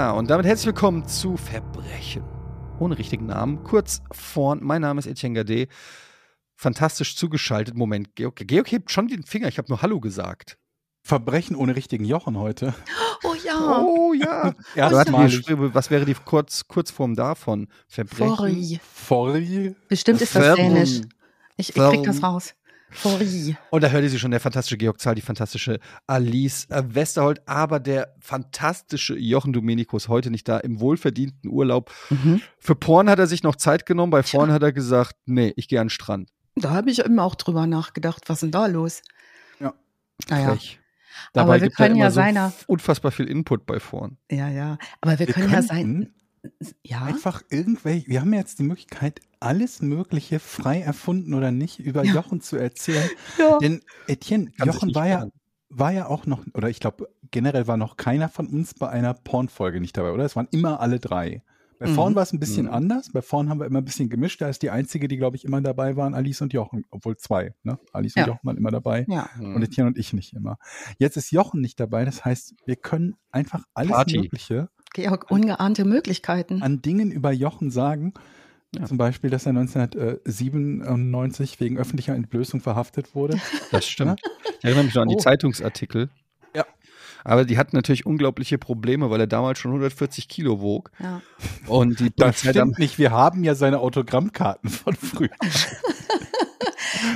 Ja, und damit herzlich willkommen zu Verbrechen. Ohne richtigen Namen. Kurz vorn, mein Name ist Etienne Gade. Fantastisch zugeschaltet. Moment, Georg, Georg hebt schon den Finger. Ich habe nur Hallo gesagt. Verbrechen ohne richtigen Jochen heute. Oh ja. Oh ja. Erstmalig. Was wäre die Kurz, Kurzform davon? Verbrechen. Fori. Fori. Bestimmt ist das Dänisch. Ich, ich krieg das raus. Fori. Und da hörte sie schon der fantastische Georg Zahl, die fantastische Alice äh, Westerholt, aber der fantastische Jochen Dominikus heute nicht da im wohlverdienten Urlaub. Mhm. Für Porn hat er sich noch Zeit genommen, bei Porn hat er gesagt, nee, ich gehe an den Strand. Da habe ich immer auch drüber nachgedacht, was ist denn da los? Ja. Naja, Frech. Aber Dabei wir gibt er können ja so seiner- unfassbar viel Input bei Porn. ja, ja. Aber wir, Wir können ja könnten sein. Ja. einfach irgendwelche, wir haben jetzt die Möglichkeit, alles Mögliche frei erfunden oder nicht über Ja. Jochen zu erzählen. ja. Denn Etienne, Kann Jochen war ja, war ja auch noch, oder ich glaube, generell war noch keiner von uns bei einer Pornfolge nicht dabei, oder? Es waren immer alle drei. Bei Mhm. Vorn war es ein bisschen Mhm. anders. Bei Vorn haben wir immer ein bisschen gemischt. Da ist die einzige, die, glaube ich, immer dabei waren, Alice und Jochen. Obwohl zwei, ne? Alice Ja. und Jochen waren immer dabei. Ja. Und Etienne und ich nicht immer. Jetzt ist Jochen nicht dabei. Das heißt, wir können einfach alles Party. Mögliche Georg, ungeahnte Möglichkeiten. an Dingen über Jochen sagen. Ja. Zum Beispiel, dass er 1997 wegen öffentlicher Entblößung verhaftet wurde. Das stimmt. Ich erinnere mich noch an die Oh. Zeitungsartikel. Ja. Aber die hatten natürlich unglaubliche Probleme, weil er damals schon 140 Kilo wog. Ja. Und die Das Polizei dann- stimmt nicht. Wir haben ja seine Autogrammkarten von früher.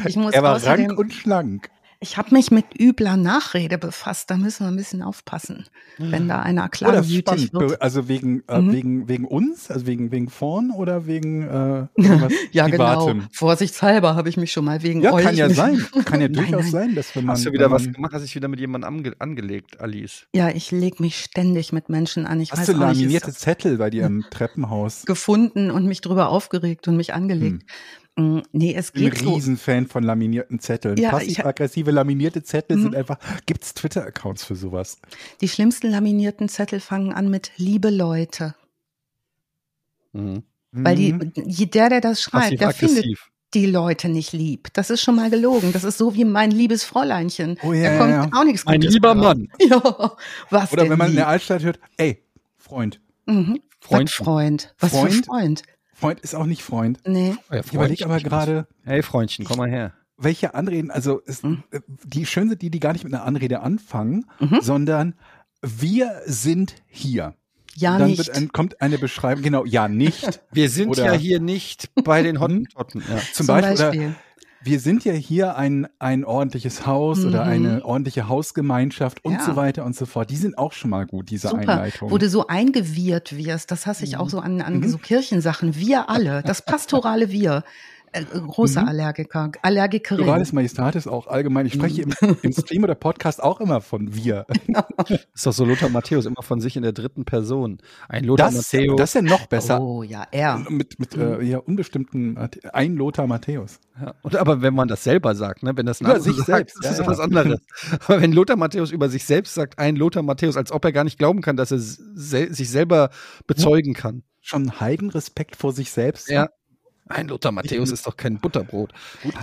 Ich muss Er war rank und schlank. Ich habe mich mit übler Nachrede befasst. Da müssen wir ein bisschen aufpassen, wenn da einer spannend. wird. Also wegen, äh, Mhm. wegen, wegen uns, also wegen, wegen vorn oder wegen äh, irgendwas Ja, Privatem? genau. Vorsichtshalber habe ich mich schon mal wegen Ja, euch. kann ja sein. Kann ja Nein, durchaus nein. sein, dass wenn man. Hast du wieder wenn was gemacht? Hast dich wieder mit jemandem ange angelegt, Alice? Ja, ich lege mich ständig mit Menschen an. Ich Hast weiß du nicht, laminierte hab Zettel bei dir im Treppenhaus? gefunden und mich drüber aufgeregt und mich angelegt. Mm, Nee, es Ich bin ein geht so. Riesenfan von laminierten Zetteln. Ja, Passiv-aggressive laminierte Zettel Mhm. sind einfach. Gibt's Twitter-Accounts für sowas? Die schlimmsten laminierten Zettel fangen an mit liebe Leute. Mhm. Weil die, Mhm. der, der das schreibt, der findet die Leute nicht lieb. Das ist schon mal gelogen. Das ist so wie mein liebes Fräuleinchen. Oh, ja, da kommt ja, ja. auch nichts Ein Gutes lieber raus. Mann. Ja, was Oder denn wenn man in lieb? der Altstadt hört, ey, Freund. Mhm. Freund. Was Freund. Was Freund? für Freund? Freund ist auch nicht Freund. Nee. Oh ja, Ich überlege Freundchen. aber gerade, Hey Freundchen, komm mal her. welche Anreden, also es, Mhm. äh, die schön sind die, die gar nicht mit einer Anrede anfangen, Mhm. sondern wir sind hier. Ja, Dann nicht. Wird ein, kommt eine Beschreibung, genau, ja, nicht. Wir sind Oder- ja hier nicht bei den Hottentotten. Ja. Zum, Zum Beispiel, Beispiel. Oder, wir sind ja hier ein, ein ordentliches Haus oder Mhm. eine ordentliche Hausgemeinschaft und Ja. so weiter und so fort. Die sind auch schon mal gut, diese Super, Einleitung. wo du so eingewirrt wirst, das hasse ich auch so an, an Mhm. so Kirchensachen. Wir alle, das pastorale Wir. Äh, große Mhm. Allergiker, Allergikerin. Pluralis Majestatis auch allgemein. Ich spreche im, Mhm. im Stream oder Podcast auch immer von wir. Ist doch so Lothar Matthäus immer von sich in der dritten Person. Ein Lothar Das, Matthäus. das ist ja noch besser. Oh ja, er. Mit, mit äh, ja, unbestimmten, ein Lothar Matthäus. Ja, und aber wenn man das selber sagt, ne, wenn das Über sich sagt, selbst, das ist ja, was anderes. Aber wenn Lothar Matthäus über sich selbst sagt, ein Lothar Matthäus, als ob er gar nicht glauben kann, dass er sel sich selber bezeugen kann. Schon Heidenrespekt vor sich selbst. Ja. Ein Lothar Matthäus ist doch kein Butterbrot.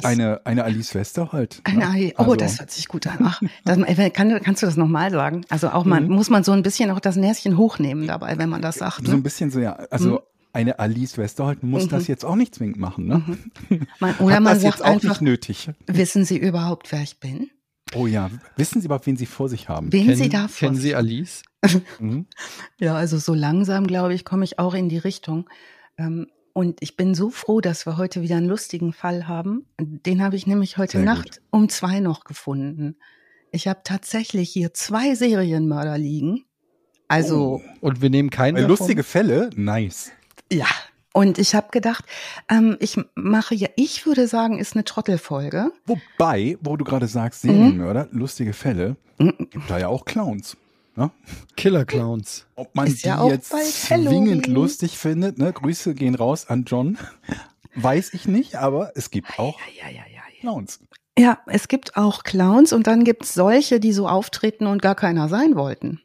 Eine, eine Alice Westerholt. Ne? Ei. Oh, Also, das hört sich gut an. Ach, das, äh, kann, kannst du das nochmal sagen? Also auch man, Mhm. muss man so ein bisschen auch das Näschen hochnehmen dabei, wenn man das sagt. So ein Ne? bisschen so, ja. Also Mhm. eine Alice Westerholt muss Mhm. das jetzt auch nicht zwingend machen. Ne? Man, oder Hat man das sagt jetzt auch einfach, nicht nötig. wissen Sie überhaupt, wer ich bin? Oh ja. Wissen Sie überhaupt, wen Sie vor sich haben? Wen Kennen, Sie da vor kennen Sie Alice? Mhm. Ja, also so langsam, glaube ich, komme ich auch in die Richtung. Ähm, und ich bin so froh, dass wir heute wieder einen lustigen Fall haben. Den habe ich nämlich heute Sehr Nacht um zwei noch gefunden. Ich habe tatsächlich hier zwei Serienmörder liegen. Also, Und wir nehmen keinen davon? Lustige Fälle, nice. ja. Und ich habe gedacht, ähm, ich mache ja, ich würde sagen, ist eine Trottelfolge. Wobei, wo du gerade sagst, Mhm. Serienmörder, lustige Fälle, gibt da ja auch Clowns. Ne? Killer Clowns. Ob man Ist die ja jetzt zwingend lustig findet, ne? Grüße gehen raus an John. Weiß ich nicht, aber es gibt auch Ja, ja, ja, ja. Clowns. Ja, es gibt auch Clowns und dann gibt's solche, die so auftreten und gar keiner sein wollten.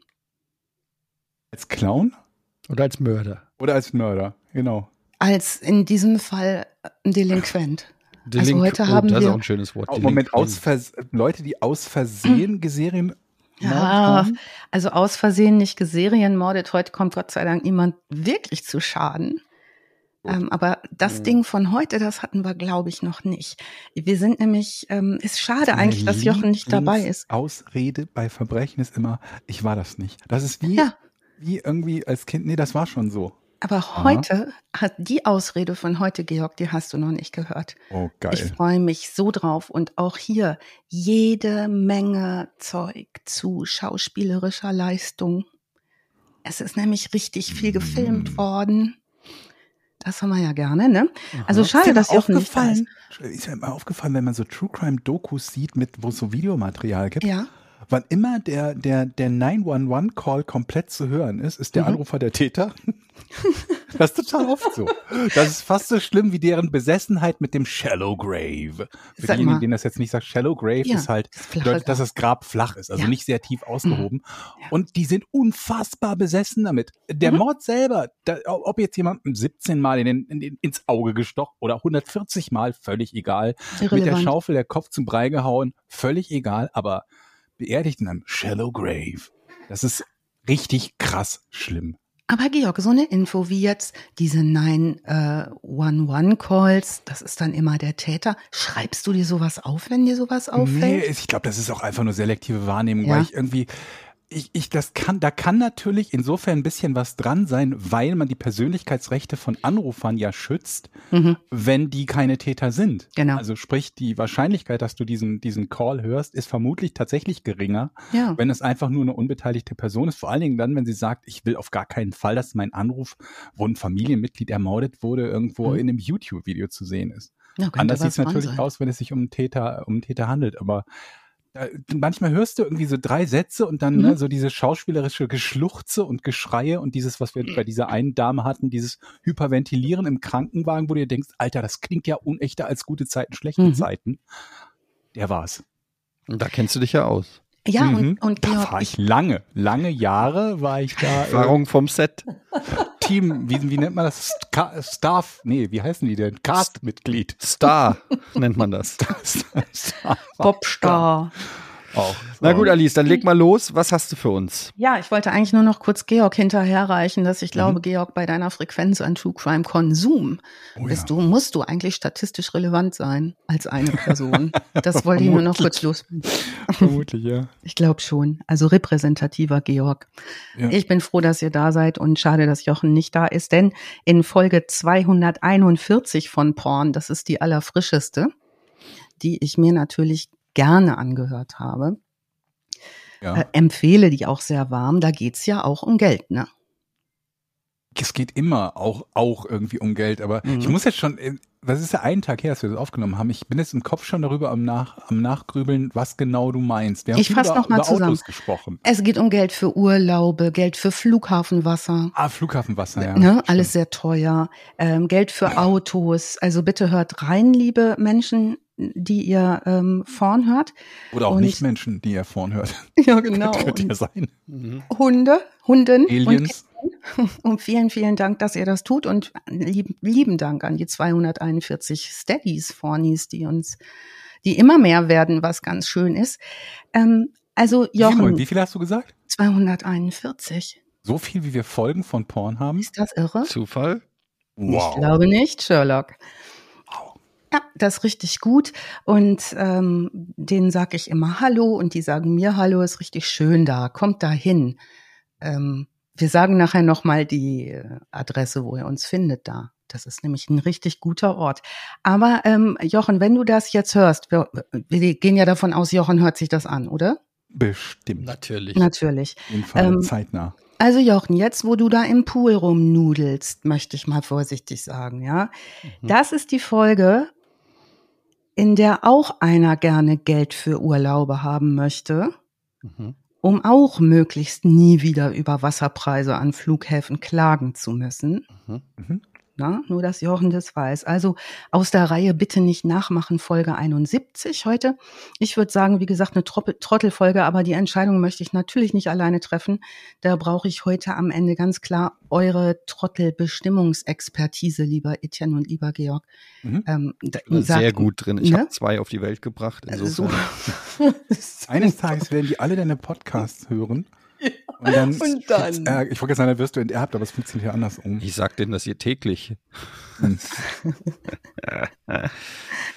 Als Clown Oder als Mörder. oder als Mörder, genau. Als in diesem Fall ein Delinquent. Delink heute oh, haben das ist wir- auch ein schönes Wort. Oh, Moment, aus Vers Leute, die aus Versehen Serien Ja, also aus Versehen nicht geserienmordet. Heute kommt Gott sei Dank niemand wirklich zu Schaden. Ähm, aber das Mhm. Ding von heute, das hatten wir, glaube ich, noch nicht. Wir sind nämlich, ähm, ist schade Meine eigentlich, dass Jochen nicht dabei ist. Ausrede bei Verbrechen ist immer, ich war das nicht. Das ist wie, Ja. wie irgendwie als Kind, nee, das war schon so. Aber heute hat die Ausrede von heute, Georg, die hast du noch nicht gehört. Oh, Ich geil. freue mich so drauf und auch hier jede Menge Zeug zu schauspielerischer Leistung. Es ist nämlich richtig viel gefilmt Mm. worden. Das haben wir ja gerne, ne? Also Ist schade, dass mal Jochen nicht da ist. aufgefallen, ist mir mal aufgefallen, wenn man so True Crime Dokus sieht, mit, wo es so Videomaterial gibt, Ja, wann immer der, der, der 911-Call komplett zu hören ist, ist der Mhm. Anrufer der Täter. das ist total oft so. Das ist fast so schlimm wie deren Besessenheit mit dem Shallow Grave. Für Sag diejenigen, denen das jetzt nicht sagt, Shallow Grave Ja, ist halt, bedeutet, dass das Grab flach ist, also Ja. nicht sehr tief ausgehoben. Ja. Und die sind unfassbar besessen damit. Der Mhm. Mord selber, da, ob jetzt jemandem 17 Mal in den, in den, ins Auge gestochen oder 140 Mal, völlig egal. Mit der irrelevant. Schaufel der Kopf zum Brei gehauen, völlig egal, aber beerdigt in einem Shallow Grave. Das ist richtig krass schlimm. Aber Georg, so eine Info wie jetzt diese 911-Calls, das ist dann immer der Täter. Schreibst du dir sowas auf, wenn dir sowas Nee, auffällt? ich glaube, das ist auch einfach nur selektive Wahrnehmung, Ja. weil ich irgendwie, ich, ich, das kann, da kann natürlich insofern ein bisschen was dran sein, weil man die Persönlichkeitsrechte von Anrufern ja schützt, Mhm. wenn die keine Täter sind. Genau. Also sprich, die Wahrscheinlichkeit, dass du diesen, diesen Call hörst, ist vermutlich tatsächlich geringer, Ja. wenn es einfach nur eine unbeteiligte Person ist. Vor allen Dingen dann, wenn sie sagt, ich will auf gar keinen Fall, dass mein Anruf, wo ein Familienmitglied ermordet wurde, irgendwo Mhm. in einem YouTube-Video zu sehen ist. ja Anders sieht es natürlich sein. aus, wenn es sich um einen Täter, um einen Täter handelt. Aber manchmal hörst du irgendwie so drei Sätze und dann Mhm. ne, so diese schauspielerische Geschluchze und Geschreie und dieses, was wir bei dieser einen Dame hatten, dieses Hyperventilieren im Krankenwagen, wo du dir denkst, Alter, das klingt ja unechter als gute Zeiten, schlechte Mhm. Zeiten. Der war's. Und da kennst du dich ja aus. Ja, Mhm. und, und da Georg, war ich lange, lange Jahre war ich da. Erfahrung vom Set. Team, wie, wie nennt man das? Staff, nee, wie heißen die denn? Cast-Mitglied. Star nennt man das. Star- Popstar. Auch. Na gut, Alice, dann leg mal los. Was hast du für uns? Ja, ich wollte eigentlich nur noch kurz Georg hinterherreichen, dass Mhm. ich glaube, Georg, bei deiner Frequenz an True Crime Konsum Oh ja. bist du, musst du eigentlich statistisch relevant sein als eine Person. Das wollte ich nur noch kurz loswerden. Vermutlich, ja. Ich glaube schon. Also repräsentativer Georg. Ja. Ich bin froh, dass ihr da seid und schade, dass Jochen nicht da ist, denn in Folge 241 von Porn, das ist die allerfrischeste, die ich mir natürlich gerne angehört habe, ja. äh, empfehle die auch sehr warm. Da geht's ja auch um Geld, ne? es geht immer auch, auch irgendwie um Geld, aber Mhm. ich muss jetzt schon, äh, das ist ja einen Tag her, dass wir das aufgenommen haben. Ich bin jetzt im Kopf schon darüber am, Nach, am Nachgrübeln, was genau du meinst. Wir haben Ich viel fass über, noch mal über zusammen. Autos gesprochen. Es geht um Geld für Urlaube, Geld für Flughafenwasser. Ah, Flughafenwasser, ja. ne, alles sehr teuer. Ähm, Geld für Autos. Also bitte hört rein, liebe Menschen, die ihr ähm, vorn hört. Oder auch und- nicht Menschen, die ihr vorn hört. Ja, genau. Könnte ja sein. Hunde, Hunden. Aliens. Und, und vielen, vielen Dank, dass ihr das tut. Und lieben, lieben Dank an die 241 Steadies, Fornies, die uns, die immer mehr werden, was ganz schön ist. Ähm, also Wie viel, Jochen, wie viel hast du gesagt? 241. So viel, wie wir Folgen von Porn haben? Ist das irre? Zufall? Ich glaube nicht, Sherlock. Ja, das ist richtig gut. Und ähm, denen sage ich immer Hallo und die sagen mir Hallo, ist richtig schön da, kommt da hin. Ähm, wir sagen nachher nochmal die äh, Adresse, wo ihr uns findet da. Das ist nämlich ein richtig guter Ort. Aber ähm, Jochen, wenn du das jetzt hörst, wir, wir gehen ja davon aus, Jochen hört sich das an, oder? Bestimmt. Natürlich. Natürlich. Auf jeden Fall Ähm, zeitnah. Also Jochen, jetzt wo du da im Pool rumnudelst, möchte ich mal vorsichtig sagen, ja. Mhm. Das ist die Folge, in der auch einer gerne Geld für Urlaube haben möchte, Mhm. um auch möglichst nie wieder über Wasserpreise an Flughäfen klagen zu müssen. Mhm. Mhm. Na, nur, dass Jochen das weiß. Also aus der Reihe bitte nicht nachmachen, Folge 71 heute. Ich würde sagen, wie gesagt, eine Trottelfolge, aber die Entscheidung möchte ich natürlich nicht alleine treffen. Da brauche ich heute am Ende ganz klar eure Trottelbestimmungsexpertise, lieber Etienne und lieber Georg. Mhm. Ähm, da, Sehr sagt, gut drin. Ich ne? habe zwei auf die Welt gebracht. Insofern. So. Eines Tages werden die alle deine Podcasts hören. Und dann, und dann. Äh, ich wollte sagen, dann wirst du enterbt, aber es funktioniert ja andersrum. Ich sag denen das hier täglich.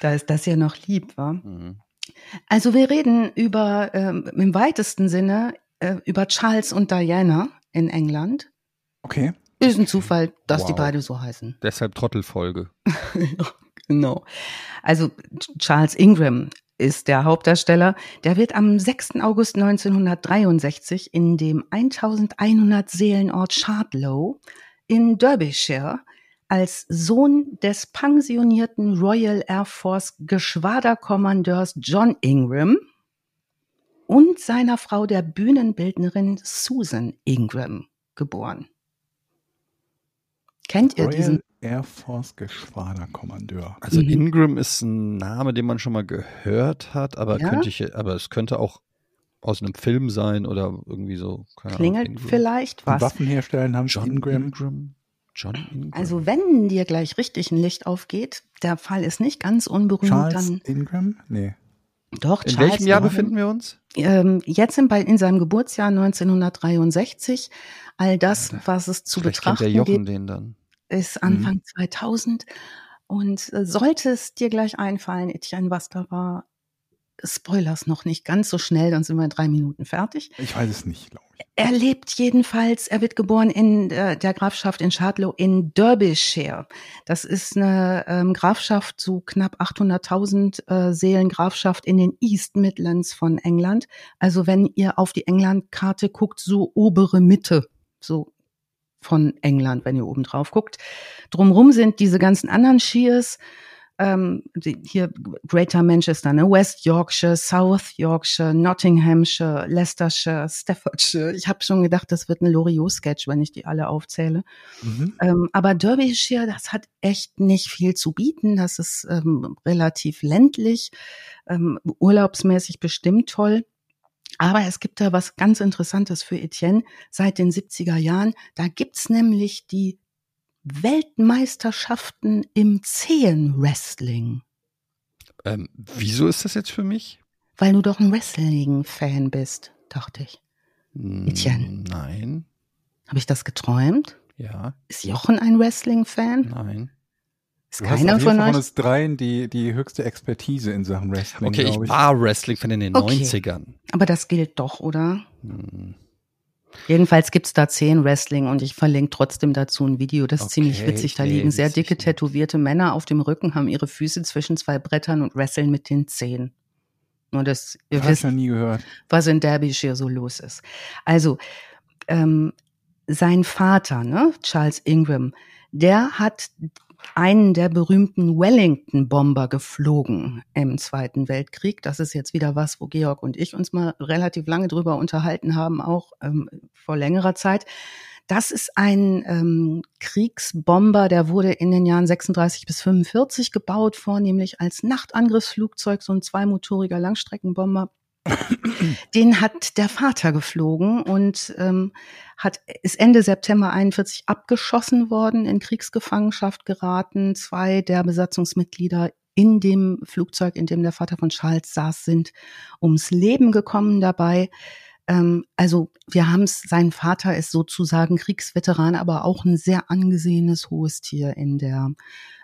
da ist das ja noch lieb, wa? Mhm. Also wir reden über, ähm, im weitesten Sinne, äh, über Charles und Diana in England. Okay. Ist ein Zufall, dass wow. die beide so heißen. Deshalb Trottelfolge. genau. Also Charles Ingram ist der Hauptdarsteller. Der wird am 6. August 1963 in dem 1100 Seelenort Shardlow in Derbyshire als Sohn des pensionierten Royal Air Force Geschwaderkommandeurs John Ingram und seiner Frau der Bühnenbildnerin Susan Ingram geboren. Kennt ihr Royal diesen? Air Force Geschwaderkommandeur. Also mhm. Ingram ist ein Name, den man schon mal gehört hat, aber ja? könnte ich, aber es könnte auch aus einem Film sein oder irgendwie so. Klingelt Ahnung, vielleicht was. Waffenherstellen haben John Ingram. Ingram. John Ingram. Also wenn dir gleich richtig ein Licht aufgeht, der Fall ist nicht ganz unberühmt. Charles dann Ingram? Nee. Doch, In Charles welchem Jahr Ingram, befinden wir uns? Ähm, jetzt in, in, seinem Geburtsjahr 1963. All das, was es zu betrachten kennt der Jochen gibt. den dann ist Anfang mhm. 2000. Und äh, sollte es dir gleich einfallen, Etienne, was da war, Spoilers noch nicht ganz so schnell, dann sind wir in drei Minuten fertig. Ich weiß es nicht, glaube ich. Er lebt jedenfalls, er wird geboren in der, der Grafschaft in Shardlow in Derbyshire. Das ist eine ähm, Grafschaft, so knapp 800.000 äh, Seelen Grafschaft in den East Midlands von England. Also wenn ihr auf die England-Karte guckt, so obere Mitte, so von England, wenn ihr oben drauf guckt. Drumrum sind diese ganzen anderen Shears, ähm, hier Greater Manchester, ne? West Yorkshire, South Yorkshire, Nottinghamshire, Leicestershire, Staffordshire. Ich habe schon gedacht, das wird ein Loriot-Sketch, wenn ich die alle aufzähle. Mhm. Ähm, aber Derbyshire, das hat echt nicht viel zu bieten. Das ist ähm, relativ ländlich, ähm, urlaubsmäßig bestimmt toll. Aber es gibt da was ganz Interessantes für Etienne seit den 70er Jahren. Da gibt's nämlich die Weltmeisterschaften im Zehenwrestling. Ähm, wieso ist das jetzt für mich? Weil du doch ein Wrestling-Fan bist, dachte ich. Etienne. Nein. Habe ich das geträumt? Ja. Ist Jochen ein Wrestling-Fan? Nein. Ist du keiner hast auf jeden von euch? von uns dreien die, die höchste Expertise in Sachen Wrestling. Okay, ich, ich, war Wrestling-Fan in den okay. 90ern. Aber das gilt doch, oder? Hm. Jedenfalls gibt's da zehn Wrestling und ich verlinke trotzdem dazu ein Video. Das ist okay, ziemlich witzig. Da liegen sehr dicke, tätowierte Männer auf dem Rücken, haben ihre Füße zwischen zwei Brettern und wresteln mit den Zehen. Nur das, ihr wisst, nie gehört. was in Derbyshire so los ist. Also, ähm, sein Vater, ne, Charles Ingram, der hat einen der berühmten Wellington-Bomber geflogen im Zweiten Weltkrieg. Das ist jetzt wieder was, wo Georg und ich uns mal relativ lange drüber unterhalten haben, auch ähm, vor längerer Zeit. Das ist ein ähm, Kriegsbomber, der wurde in den Jahren 36 bis 45 gebaut, vornehmlich als Nachtangriffsflugzeug, so ein zweimotoriger Langstreckenbomber. Den hat der Vater geflogen und ähm, hat, ist Ende September 41 abgeschossen worden, in Kriegsgefangenschaft geraten. Zwei der Besatzungsmitglieder in dem Flugzeug, in dem der Vater von Charles saß, sind ums Leben gekommen dabei. Ähm, also wir haben es, sein Vater ist sozusagen Kriegsveteran, aber auch ein sehr angesehenes hohes Tier in der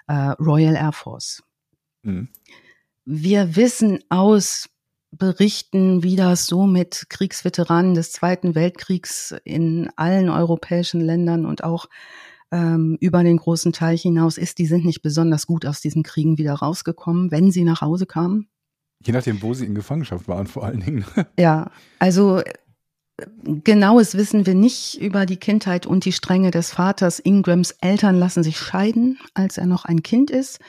äh, Royal Air Force. Mhm. Wir wissen aus berichten, wie das so mit Kriegsveteranen des Zweiten Weltkriegs in allen europäischen Ländern und auch ähm, über den großen Teich hinaus ist. Die sind nicht besonders gut aus diesen Kriegen wieder rausgekommen, wenn sie nach Hause kamen. Je nachdem, wo sie in Gefangenschaft waren, vor allen Dingen. Ja, also genaues wissen wir nicht über die Kindheit und die Strenge des Vaters. Ingrams Eltern lassen sich scheiden, als er noch ein Kind ist.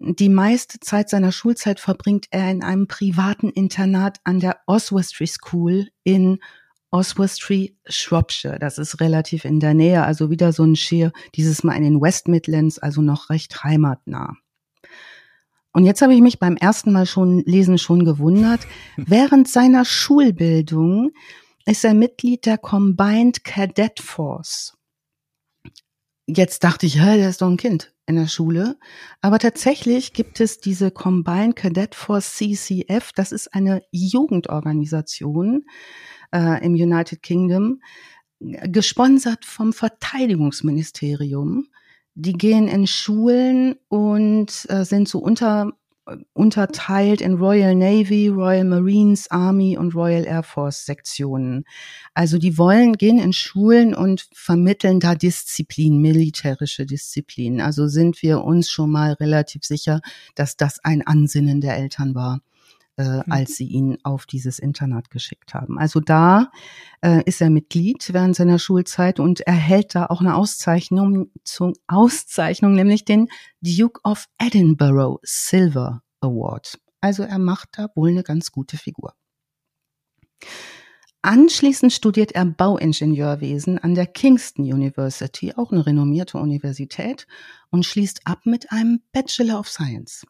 Die meiste Zeit seiner Schulzeit verbringt er in einem privaten Internat an der Oswestry School in Oswestry, Shropshire. Das ist relativ in der Nähe, also wieder so ein Shire, dieses Mal in den West Midlands, also noch recht heimatnah. Und jetzt habe ich mich beim ersten Mal schon lesen schon gewundert. Während seiner Schulbildung ist er Mitglied der Combined Cadet Force. Jetzt dachte ich, hä, der ist doch ein Kind in der Schule. Aber tatsächlich gibt es diese Combined Cadet Force CCF. Das ist eine Jugendorganisation äh, im United Kingdom, gesponsert vom Verteidigungsministerium die gehen in Schulen und äh, sind so unter unterteilt in Royal Navy, Royal Marines, Army und Royal Air Force Sektionen. Also die wollen gehen in Schulen und vermitteln da Disziplin, militärische Disziplin. Also sind wir uns schon mal relativ sicher, dass das ein Ansinnen der Eltern war äh, mhm. als sie ihn auf dieses Internat geschickt haben. Also da äh, ist er Mitglied während seiner Schulzeit und erhält da auch eine Auszeichnung zur Auszeichnung, nämlich den Duke of Edinburgh Silver Award. Also er macht da wohl eine ganz gute Figur. Anschließend studiert er Bauingenieurwesen an der Kingston University, auch eine renommierte Universität, und schließt ab mit einem Bachelor of Science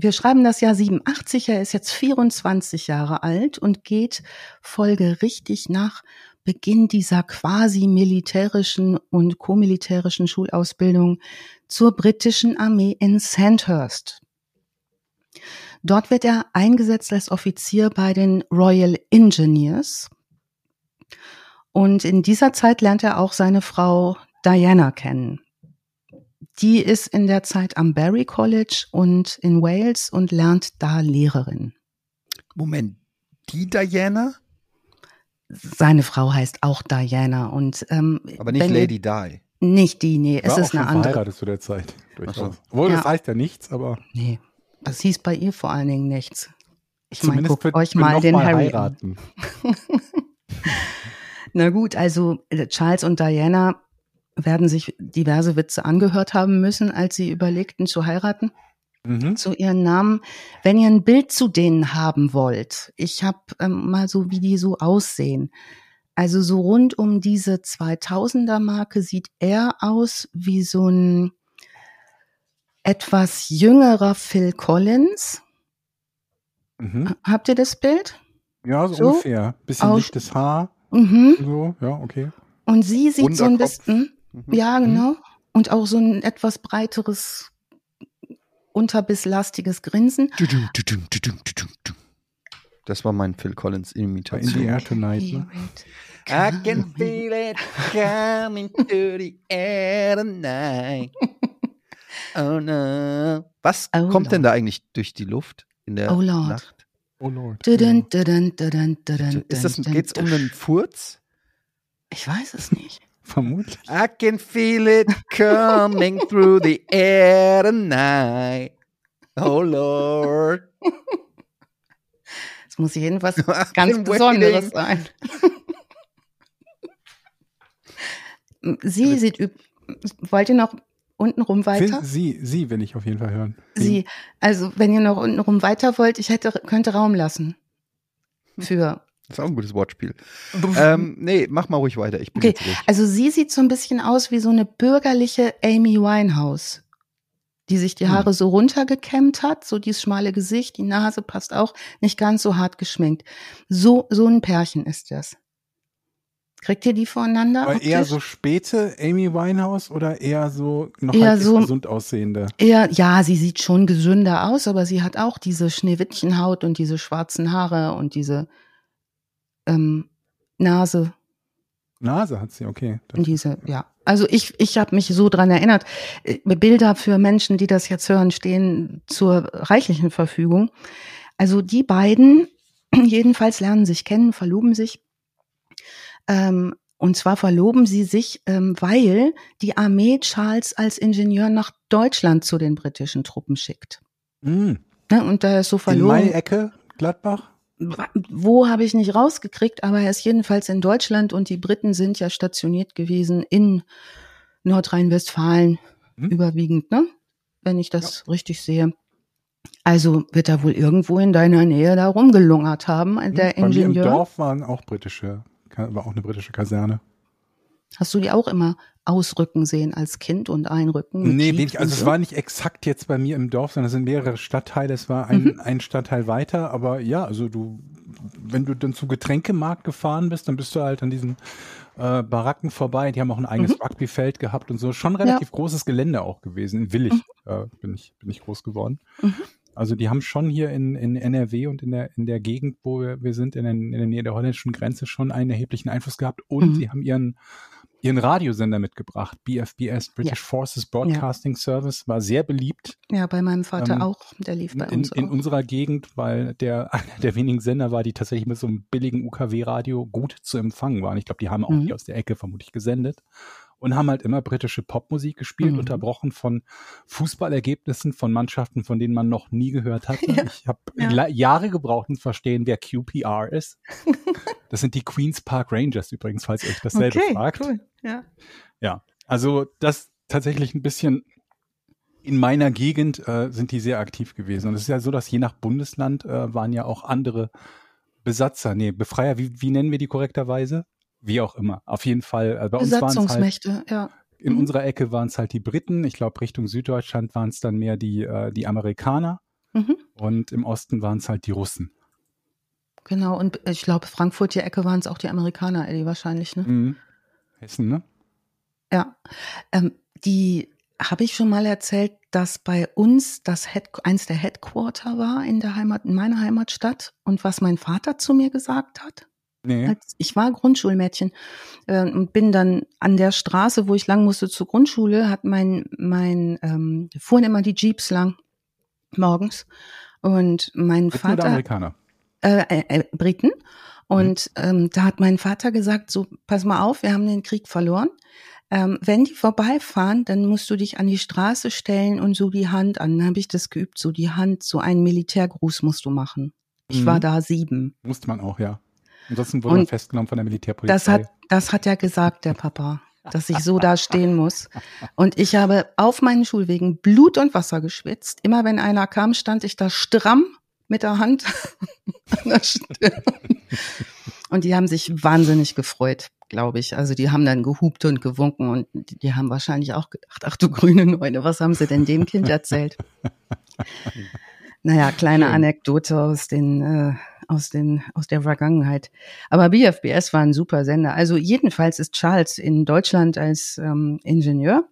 wir schreiben das Jahr 87, er ist jetzt 24 Jahre alt und geht folgerichtig nach Beginn dieser quasi militärischen und komilitärischen Schulausbildung zur britischen Armee in Sandhurst. Dort wird er eingesetzt als Offizier bei den Royal Engineers. Und in dieser Zeit lernt er auch seine Frau Diana kennen. Die ist in der Zeit am Barry College und in Wales und lernt da Lehrerin. Moment, die Diana? Seine Frau heißt auch Diana und ähm, aber nicht Lady Di. Nicht die, nee, War es ist eine andere. Verheiratet zu der Zeit. Durchaus. Obwohl, ja. das heißt ja nichts, aber. Nee, das hieß bei ihr vor allen Dingen nichts. Ich meine, guckt euch mal den mal Harry heiraten. an. Na gut, also äh, Charles und Diana werden sich diverse Witze angehört haben müssen, als sie überlegten zu heiraten. Mhm. Zu ihren Namen. Wenn ihr ein Bild zu denen haben wollt, ich habe ähm, mal so, wie die so aussehen. Also so rund um diese 2000er Marke sieht er aus wie so ein etwas jüngerer Phil Collins. Mhm. Habt ihr das Bild? Ja, so, so? ungefähr. Bisschen Aus lichtes Haar. Mhm. So, ja, okay. Und sie sieht so ein bisschen, Mhm. Ja, mhm. genau. Und auch so ein etwas breiteres, unterbisslastiges Grinsen. Das war mein Phil Collins Imitation. In the air tonight. Ne? I can feel it coming to the air tonight. Oh no. Was oh kommt Lord. denn da eigentlich durch die Luft in der oh Lord. Nacht? Oh Lord. Dun, dun, dun, Ist das, geht's um einen Furz? Ich weiß es nicht. Vermutlich. I can feel it coming through the air tonight. Oh Lord. Es muss jedenfalls ganz Besonderes sein. Sie sieht, wollt ihr noch untenrum weiter? Sie, sie will ich auf jeden Fall hören. Sie, also wenn ihr noch untenrum weiter wollt, ich hätte, könnte Raum lassen. Für das ist auch ein gutes Wortspiel. ähm, nee, mach mal ruhig weiter. Ich bin okay. Also sie sieht so ein bisschen aus wie so eine bürgerliche Amy Winehouse, die sich die hm. Haare hm. so runtergekämmt hat, so dieses schmale Gesicht, die Nase passt auch, nicht ganz so hart geschminkt. So, so ein Pärchen ist das. Kriegt ihr die voreinander? Aber eher so späte Amy Winehouse oder eher so noch eher halt so, gesund aussehende? Eher, ja, sie sieht schon gesünder aus, aber sie hat auch diese Schneewittchenhaut und diese schwarzen Haare und diese ähm, Nase. Nase hat sie, okay. Das diese, ja. Also ich, ich habe mich so dran erinnert. Äh, Bilder für Menschen, die das jetzt hören, stehen zur reichlichen Verfügung. Also die beiden jedenfalls lernen sich kennen, verloben sich. Ähm, und zwar verloben sie sich, ähm, weil die Armee Charles als Ingenieur nach Deutschland zu den britischen Truppen schickt. Mhm. Ne, und da ist so verloben. In meine Ecke, Gladbach? Wo habe ich nicht rausgekriegt, aber er ist jedenfalls in Deutschland und die Briten sind ja stationiert gewesen in Nordrhein-Westfalen hm? überwiegend, ne? Wenn ich das ja. richtig sehe. Also wird er wohl irgendwo in deiner Nähe da rumgelungert haben, der Bei Ingenieur. Mir im Dorf waren auch britische, war auch eine britische Kaserne. Hast du die auch immer ausrücken sehen als Kind und einrücken? Nee, wenig, also und es so? war nicht exakt jetzt bei mir im Dorf, sondern es sind mehrere Stadtteile. Es war ein, Mhm. ein Stadtteil weiter, aber ja, also du, wenn du dann zu Getränkemarkt gefahren bist, dann bist du halt an diesen äh, Baracken vorbei. Die haben auch ein eigenes Mhm. Rugbyfeld gehabt und so. Schon relativ großes Gelände auch gewesen. In Willig äh, bin ich bin ich groß geworden. Mhm. Also die haben schon hier in, in NRW und in der, in der Gegend, wo wir, wir sind, in, der- in der Nähe der holländischen Grenze, schon einen erheblichen Einfluss gehabt. Und Mhm. sie haben ihren, ihren Radiosender mitgebracht. BFBS, British Forces Broadcasting Service, war sehr beliebt Ja, bei meinem Vater Ähm, auch. Der lief bei in, uns in auch. unserer Gegend, weil der einer der wenigen Sender war, die tatsächlich mit so einem billigen UKW-Radio gut zu empfangen waren. Ich glaube, die haben auch Mhm. hier aus der Ecke vermutlich gesendet und haben halt immer britische Popmusik gespielt, Mhm. unterbrochen von Fußballergebnissen von Mannschaften, von denen man noch nie gehört hatte. Ja. Ich habe Ja. Jahre gebraucht, um zu verstehen, wer QPR ist. das sind die Queens Park Rangers übrigens, falls ihr euch dasselbe okay, fragt. cool. Ja. Ja, also das tatsächlich ein bisschen in meiner Gegend äh, sind die sehr aktiv gewesen. Und es ist ja so, dass je nach Bundesland äh, waren ja auch andere Besatzer, nee, Befreier, wie, wie nennen wir die korrekterweise? Wie auch immer. Auf jeden Fall, äh, bei uns waren es halt, Besatzungsmächte, ja. in Mhm. unserer Ecke waren es halt die Briten. Ich glaube, Richtung Süddeutschland waren es dann mehr die, äh, die Amerikaner. Mhm. Und im Osten waren es halt die Russen. Genau, und ich glaube, Frankfurt, die Ecke waren es auch die Amerikaner, Eddie, wahrscheinlich, ne? Mhm. Hessen, ne? Ja. Ähm, die habe ich schon mal erzählt, dass bei uns das Head, eins der Headquarter war in der Heimat, in meiner Heimatstadt und was mein Vater zu mir gesagt hat. Nee. Ich war Grundschulmädchen äh, und bin dann an der Straße, wo ich lang musste zur Grundschule, hat mein mein ähm, fuhren immer die Jeeps lang morgens und mein Briten oder Vater Amerikaner? äh, äh, äh, Briten. Und ähm, da hat mein Vater gesagt, so, pass mal auf, wir haben den Krieg verloren. Ähm, wenn die vorbeifahren, dann musst du dich an die Straße stellen und so die Hand an. Dann habe ich das geübt, so die Hand, so einen Militärgruß musst du machen. Ich Mhm. war da sieben. Musste man auch, ja. Ansonsten wurde man Und festgenommen von der Militärpolizei. Das hat, das hat er gesagt, der Papa, dass ich so da stehen muss. Und ich habe auf meinen Schulwegen Blut und Wasser geschwitzt. Immer wenn einer kam, stand ich da stramm mit der Hand an der Stirn. Und die haben sich wahnsinnig gefreut, glaube ich. Also die haben dann gehupt und gewunken und die haben wahrscheinlich auch gedacht, ach du grüne Neune, was haben sie denn dem Kind erzählt? Naja, kleine. Anekdote aus den, äh, aus den, aus der Vergangenheit. Aber BFBS war ein super Sender. Also jedenfalls ist Charles in Deutschland als ähm, Ingenieur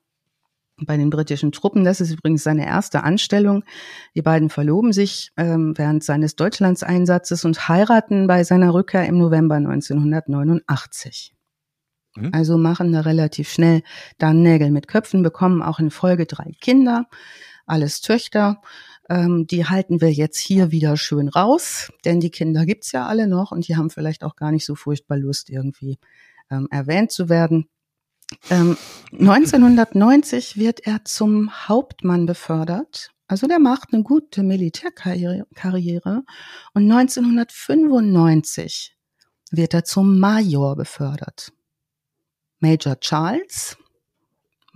bei den britischen Truppen. Das ist übrigens seine erste Anstellung. Die beiden verloben sich ähm, während seines Deutschlandseinsatzes und heiraten bei seiner Rückkehr im November 1989. Mhm. Also machen da relativ schnell dann Nägel mit Köpfen, bekommen auch in Folge drei Kinder, alles Töchter. Ähm, die halten wir jetzt hier wieder schön raus, denn die Kinder gibt's ja alle noch und die haben vielleicht auch gar nicht so furchtbar Lust, irgendwie ähm, erwähnt zu werden. Ähm, 1990 wird er zum Hauptmann befördert. Also der macht eine gute Militärkarriere Karriere. und 1995 wird er zum Major befördert. Major Charles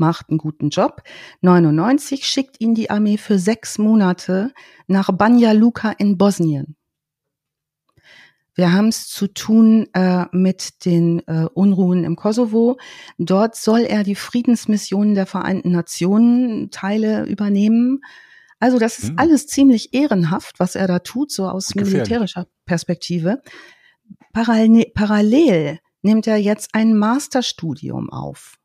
macht einen guten Job. 99 schickt ihn die Armee für sechs Monate nach Banja Luka in Bosnien. Wir haben es zu tun äh, mit den äh, Unruhen im Kosovo. Dort soll er die Friedensmissionen der Vereinten Nationen Teile übernehmen. Also das ist Hm. alles ziemlich ehrenhaft, was er da tut, so aus Gefährlich. militärischer Perspektive. Parallel, parallel nimmt er jetzt ein Masterstudium auf.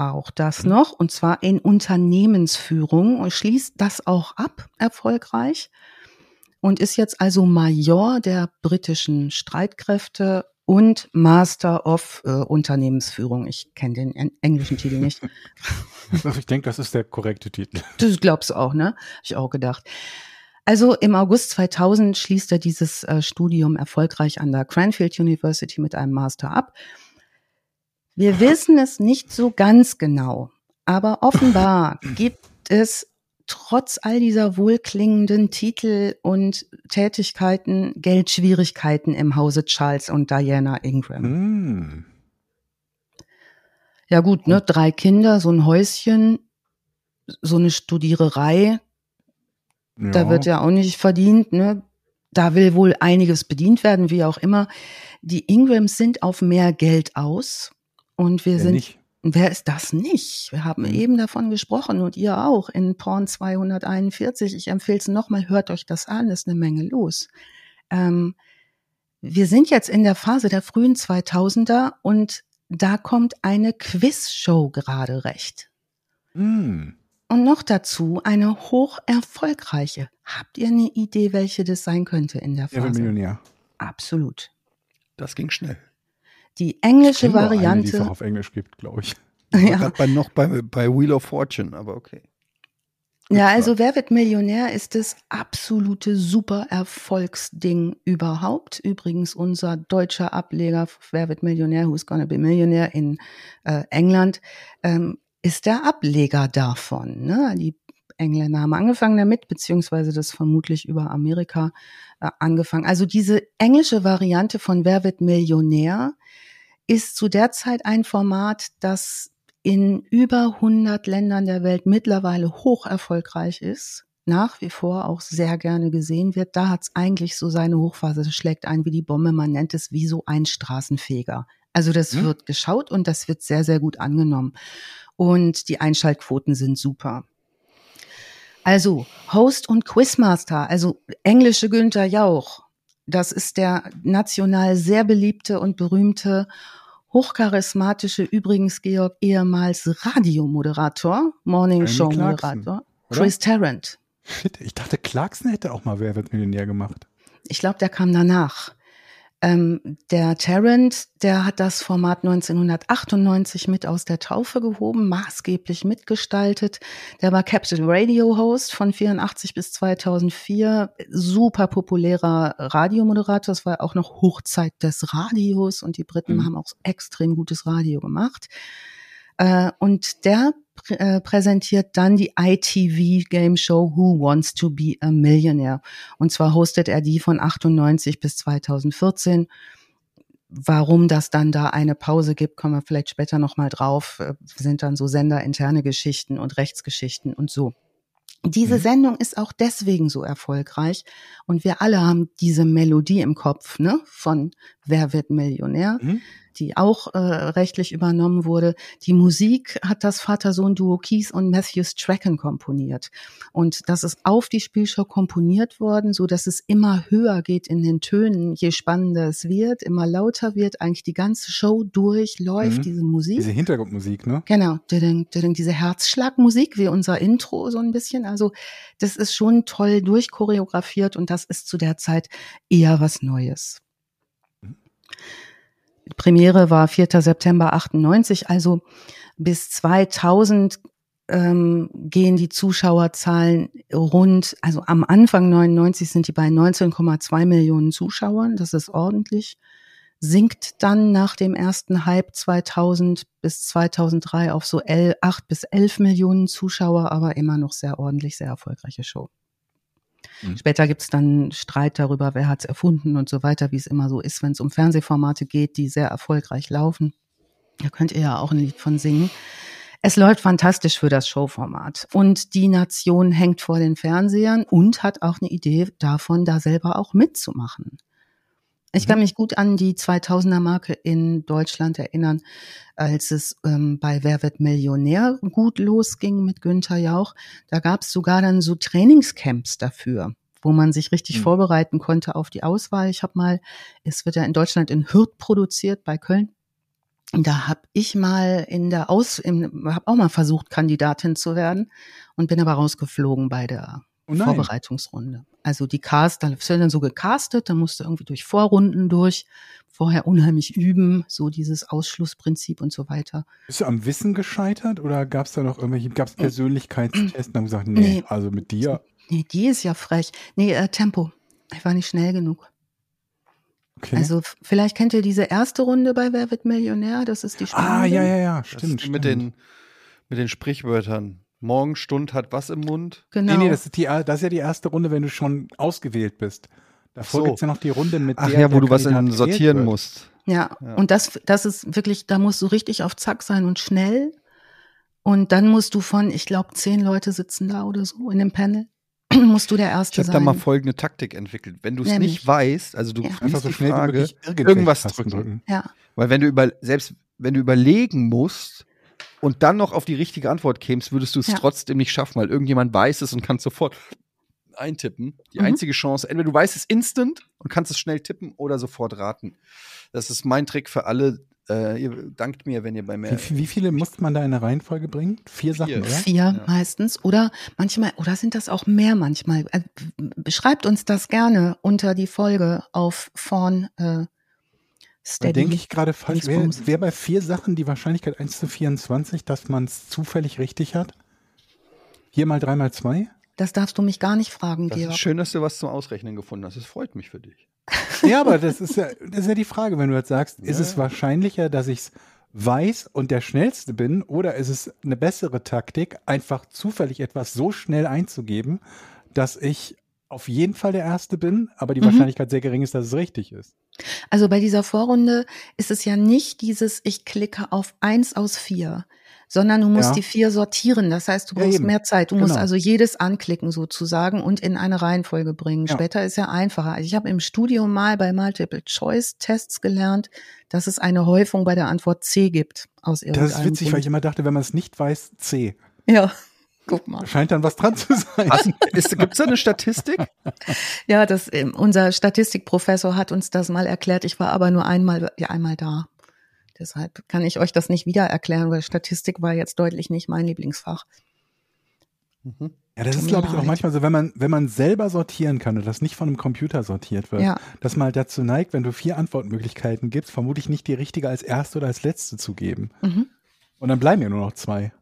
Auch das noch, und zwar in Unternehmensführung und schließt das auch ab, erfolgreich und ist jetzt also Major der britischen Streitkräfte und Master of äh, Unternehmensführung. Ich kenne den en englischen Titel nicht. Also ich denke, das ist der korrekte Titel. Das glaubst du auch, ne? Hab ich auch gedacht. Also im August 2000 schließt er dieses äh, Studium erfolgreich an der Cranfield University mit einem Master ab. Wir wissen es nicht so ganz genau, aber offenbar gibt es trotz all dieser wohlklingenden Titel und Tätigkeiten Geldschwierigkeiten im Hause Charles und Diana Ingram. Hm. Ja gut, ne, drei Kinder, so ein Häuschen, so eine Studiererei. Ja. Da wird ja auch nicht verdient, ne? Da will wohl einiges bedient werden, wie auch immer. Die Ingrams sind auf mehr Geld aus und wir ja, sind nicht. Wer ist das nicht? Wir haben mhm. eben davon gesprochen und ihr auch in Porn 241. Ich empfehle es nochmal, hört euch das an, ist eine Menge los. Ähm, wir sind jetzt in der Phase der frühen 2000er und da kommt eine Quizshow gerade recht. Mm. Und noch dazu eine hoch erfolgreiche. Habt ihr eine Idee, welche das sein könnte in der Phase? Ja, Millionär. Absolut. Das ging schnell. Die englische Variante. Eine, die es auch auf Englisch gibt, glaube ich. Ja. Bei, noch bei, bei Wheel of Fortune, aber okay. Ja, also Wer wird Millionär ist das absolute super Erfolgsding überhaupt. Übrigens unser deutscher Ableger Wer wird Millionär, Who's Gonna Be Millionaire in äh, England ähm, ist der Ableger davon. Ne? Die Engländer haben angefangen damit, beziehungsweise das vermutlich über Amerika äh, angefangen. Also diese englische Variante von Wer wird Millionär ist zu der Zeit ein Format, das in über 100 Ländern der Welt mittlerweile hoch erfolgreich ist, nach wie vor auch sehr gerne gesehen wird. Da hat es eigentlich so seine Hochphase. Das schlägt ein wie die Bombe. Man nennt es wie so ein Straßenfeger. Also das hm. wird geschaut und das wird sehr, sehr gut angenommen. Und die Einschaltquoten sind super. Also Host und Quizmaster, also englische Günther Jauch. Das ist der national sehr beliebte und berühmte hochcharismatische, übrigens Georg, ehemals Radiomoderator, Morning Show Moderator, Chris Tarrant. Shit, ich dachte, Clarkson hätte auch mal Wer wird Millionär gemacht. Ich glaube, der kam danach. Ähm, der Tarrant, der hat das Format 1998 mit aus der Taufe gehoben, maßgeblich mitgestaltet. Der war Captain Radio Host von 84 bis 2004, super populärer Radiomoderator. Das war auch noch Hochzeit des Radios und die Briten mhm. haben auch extrem gutes Radio gemacht. Äh, und der äh, präsentiert dann die ITV Game Show Who Wants to Be a Millionaire. Und zwar hostet er die von 98 bis 2014. Warum das dann da eine Pause gibt, kommen wir vielleicht später nochmal drauf. Äh, sind dann so senderinterne Geschichten und Rechtsgeschichten und so. Diese mhm. Sendung ist auch deswegen so erfolgreich und wir alle haben diese Melodie im Kopf, ne, von Wer wird Millionär? Mhm die auch äh, rechtlich übernommen wurde. Die Musik hat das Vater-Sohn-Duo Keys und Matthews Tracken komponiert. Und das ist auf die Spielshow komponiert worden, so dass es immer höher geht in den Tönen, je spannender es wird, immer lauter wird, eigentlich die ganze Show durchläuft, mhm. diese Musik. Diese Hintergrundmusik, ne? Genau, diese Herzschlagmusik wie unser Intro so ein bisschen. Also das ist schon toll durchchoreografiert und das ist zu der Zeit eher was Neues. Premiere war 4. September 98, also bis 2000 ähm, gehen die Zuschauerzahlen rund, also am Anfang 99 sind die bei 19,2 Millionen Zuschauern, das ist ordentlich, sinkt dann nach dem ersten Hype 2000 bis 2003 auf so 8 bis 11 Millionen Zuschauer, aber immer noch sehr ordentlich, sehr erfolgreiche Show. Mhm. Später gibt es dann Streit darüber, wer hat es erfunden und so weiter, wie es immer so ist, wenn es um Fernsehformate geht, die sehr erfolgreich laufen. Da könnt ihr ja auch ein Lied von singen. Es läuft fantastisch für das Showformat. Und die Nation hängt vor den Fernsehern und hat auch eine Idee davon, da selber auch mitzumachen. Ich kann mhm. mich gut an die 2000er Marke in Deutschland erinnern, als es ähm, bei Wer wird Millionär gut losging mit Günther Jauch. Da gab es sogar dann so Trainingscamps dafür, wo man sich richtig mhm. vorbereiten konnte auf die Auswahl. Ich habe mal, es wird ja in Deutschland in Hürth produziert bei Köln. Da habe ich mal in der Aus, habe auch mal versucht, Kandidatin zu werden und bin aber rausgeflogen bei der oh Vorbereitungsrunde. Also die Cast, da wird dann so gecastet, dann musst du irgendwie durch Vorrunden durch, vorher unheimlich üben, so dieses Ausschlussprinzip und so weiter. Bist du am Wissen gescheitert oder gab es da noch irgendwelche, gab es Persönlichkeitstests und haben gesagt, nee, nee, also mit dir? Nee, die ist ja frech. Nee, äh, Tempo. Ich war nicht schnell genug. Okay. Also vielleicht kennt ihr diese erste Runde bei Wer wird Millionär? Das ist die spannende. Ah, ja, ja, ja, stimmt. stimmt. Mit, den, mit den Sprichwörtern. Morgenstund hat was im Mund? Genau. Nee, nee, das ist, die, das ist ja die erste Runde, wenn du schon ausgewählt bist. Davor so. gibt es ja noch die Runde mit Ach der, ja, wo du was dann sortieren wird. musst. Ja. ja, und das, das ist wirklich, da musst du richtig auf Zack sein und schnell. Und dann musst du von, ich glaube, zehn Leute sitzen da oder so in dem Panel. musst du der Erste ich sein. Ich habe da mal folgende Taktik entwickelt. Wenn du es nicht weißt, also du ja. einfach so schnell Frage, irgendwas drücken. drücken. Ja. Weil wenn du über, selbst wenn du überlegen musst und dann noch auf die richtige Antwort kämst, würdest du es ja. trotzdem nicht schaffen, weil irgendjemand weiß es und kann sofort eintippen. Die mhm. einzige Chance, entweder du weißt es instant und kannst es schnell tippen oder sofort raten. Das ist mein Trick für alle. Äh, ihr dankt mir, wenn ihr bei mir. Wie, wie, viele musste man da in der Reihenfolge bringen? Vier, Vier. Sachen, oder? Vier ja. meistens. Oder manchmal, oder sind das auch mehr manchmal? Äh, beschreibt uns das gerne unter die Folge auf vorn. Äh, Steady. Da denke ich gerade falsch. Wäre wär bei vier Sachen die Wahrscheinlichkeit 1 zu 24, dass man es zufällig richtig hat? Hier mal drei mal zwei? Das darfst du mich gar nicht fragen, das Georg. Ist schön, dass du was zum Ausrechnen gefunden hast. Es freut mich für dich. Ja, aber das ist ja, das ist ja die Frage, wenn du jetzt sagst, ja. ist es wahrscheinlicher, dass ich es weiß und der Schnellste bin, oder ist es eine bessere Taktik, einfach zufällig etwas so schnell einzugeben, dass ich auf jeden Fall der Erste bin, aber die mhm. Wahrscheinlichkeit sehr gering ist, dass es richtig ist. Also bei dieser Vorrunde ist es ja nicht dieses, ich klicke auf eins aus vier sondern du musst ja. die vier sortieren. Das heißt, du brauchst ja, mehr Zeit. Du genau. musst also jedes anklicken sozusagen und in eine Reihenfolge bringen. Ja. Später ist ja einfacher. Also ich habe im Studium mal bei Multiple-Choice-Tests gelernt, dass es eine Häufung bei der Antwort C gibt. Aus irgendeinem das ist witzig, Grund. weil ich immer dachte, wenn man es nicht weiß, C. Ja. Guck mal. Scheint dann was dran zu sein. Gibt es da eine Statistik? ja, das, ähm, unser Statistikprofessor hat uns das mal erklärt. Ich war aber nur einmal, ja, einmal da. Deshalb kann ich euch das nicht wieder erklären, weil Statistik war jetzt deutlich nicht mein Lieblingsfach. Mhm. Ja, das ist, glaube ich, auch manchmal so, wenn man, wenn man selber sortieren kann und das nicht von einem Computer sortiert wird, ja. dass man halt dazu neigt, wenn du vier Antwortmöglichkeiten gibst, vermutlich nicht die richtige als erste oder als letzte zu geben. Mhm. Und dann bleiben ja nur noch zwei.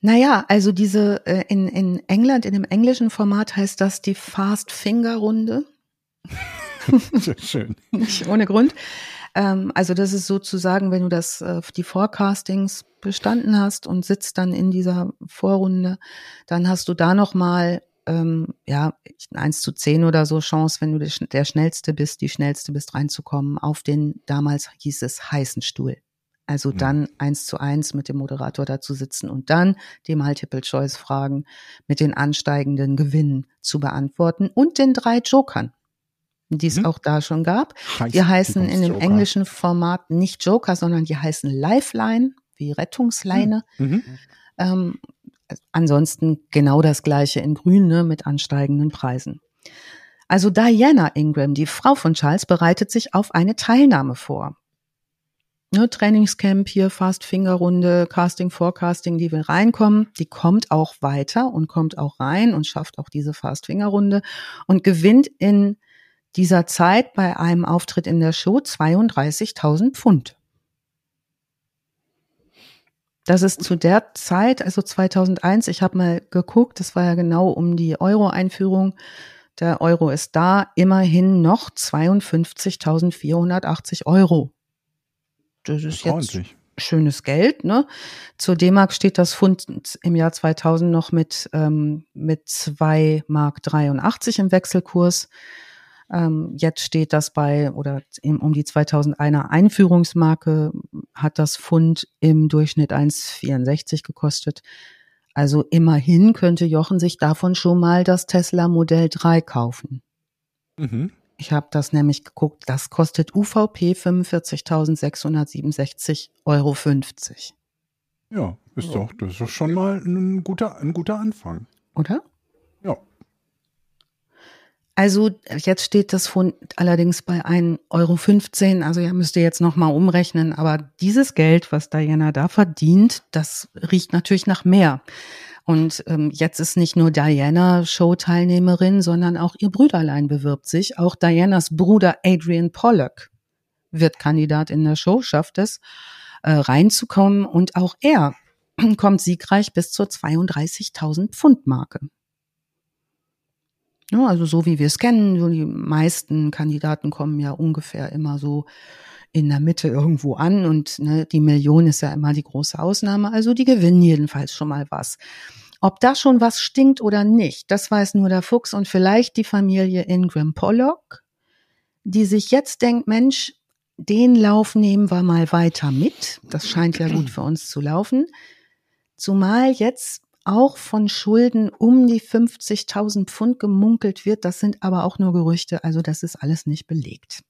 Naja, also diese äh, in, in England, in dem englischen Format heißt das die Fast Finger Runde. Schön. Nicht ohne Grund. Ähm, also das ist sozusagen, wenn du das, äh, die Forecastings bestanden hast und sitzt dann in dieser Vorrunde, dann hast du da nochmal ähm, ja, eins zu zehn oder so Chance, wenn du der Schnellste bist, die Schnellste bist, reinzukommen auf den, damals hieß es heißen Stuhl. Also mhm. dann eins zu eins mit dem Moderator dazu sitzen und dann die Multiple-Choice-Fragen mit den ansteigenden Gewinnen zu beantworten und den drei Jokern die es hm. auch da schon gab. Scheiße, die heißen in dem Joker. englischen Format nicht Joker, sondern die heißen Lifeline, wie Rettungsleine. Hm. Mhm. Ähm, ansonsten genau das gleiche in Grün ne, mit ansteigenden Preisen. Also Diana Ingram, die Frau von Charles, bereitet sich auf eine Teilnahme vor. Ne, Trainingscamp hier, Fast Finger Runde, Casting, Forecasting, die will reinkommen, die kommt auch weiter und kommt auch rein und schafft auch diese Fast Finger Runde und gewinnt in dieser Zeit bei einem Auftritt in der Show 32.000 Pfund. Das ist zu der Zeit, also 2001, ich habe mal geguckt, das war ja genau um die Euro-Einführung. Der Euro ist da immerhin noch 52.480 Euro. Das ist jetzt schönes Geld. Ne? Zur D-Mark steht das Pfund im Jahr 2000 noch mit, ähm, mit 2 Mark 83 im Wechselkurs. Ähm, jetzt steht das bei, oder um die 2001er Einführungsmarke hat das Pfund im Durchschnitt 1,64 gekostet. Also immerhin könnte Jochen sich davon schon mal das Tesla Modell 3 kaufen. Mhm. Ich habe das nämlich geguckt, das kostet UVP 45.667,50 Euro. Ja, ist doch, das ist doch schon mal ein guter, ein guter Anfang. Oder? Ja. Also jetzt steht das Pfund allerdings bei 1,15 Euro. Also ihr müsst ihr jetzt nochmal umrechnen. Aber dieses Geld, was Diana da verdient, das riecht natürlich nach mehr. Und ähm, jetzt ist nicht nur Diana Showteilnehmerin, sondern auch ihr Brüderlein bewirbt sich. Auch Dianas Bruder Adrian Pollock wird Kandidat in der Show, schafft es, äh, reinzukommen. Und auch er kommt siegreich bis zur 32.000 Pfund Marke. Ja, also so wie wir es kennen, so die meisten Kandidaten kommen ja ungefähr immer so in der Mitte irgendwo an und ne, die Million ist ja immer die große Ausnahme. Also die gewinnen jedenfalls schon mal was. Ob da schon was stinkt oder nicht, das weiß nur der Fuchs und vielleicht die Familie Ingram Pollock, die sich jetzt denkt, Mensch, den Lauf nehmen wir mal weiter mit. Das scheint ja gut für uns zu laufen. Zumal jetzt auch von Schulden um die 50.000 Pfund gemunkelt wird. Das sind aber auch nur Gerüchte, also das ist alles nicht belegt.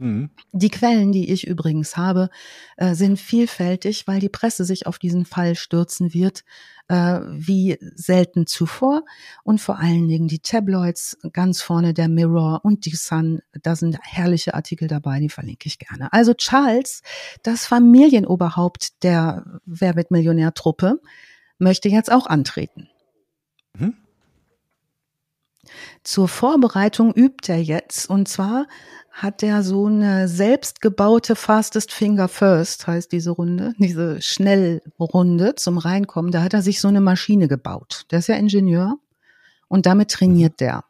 Mhm. Die Quellen, die ich übrigens habe, äh, sind vielfältig, weil die Presse sich auf diesen Fall stürzen wird, äh, wie selten zuvor. Und vor allen Dingen die Tabloids, ganz vorne der Mirror und die Sun, da sind herrliche Artikel dabei, die verlinke ich gerne. Also Charles, das Familienoberhaupt der Wer wird Millionär-Truppe, möchte jetzt auch antreten. Mhm. Zur Vorbereitung übt er jetzt und zwar hat er so eine selbstgebaute Fastest Finger First, heißt diese Runde, diese Schnellrunde zum Reinkommen. Da hat er sich so eine Maschine gebaut. Der ist ja Ingenieur und damit trainiert der.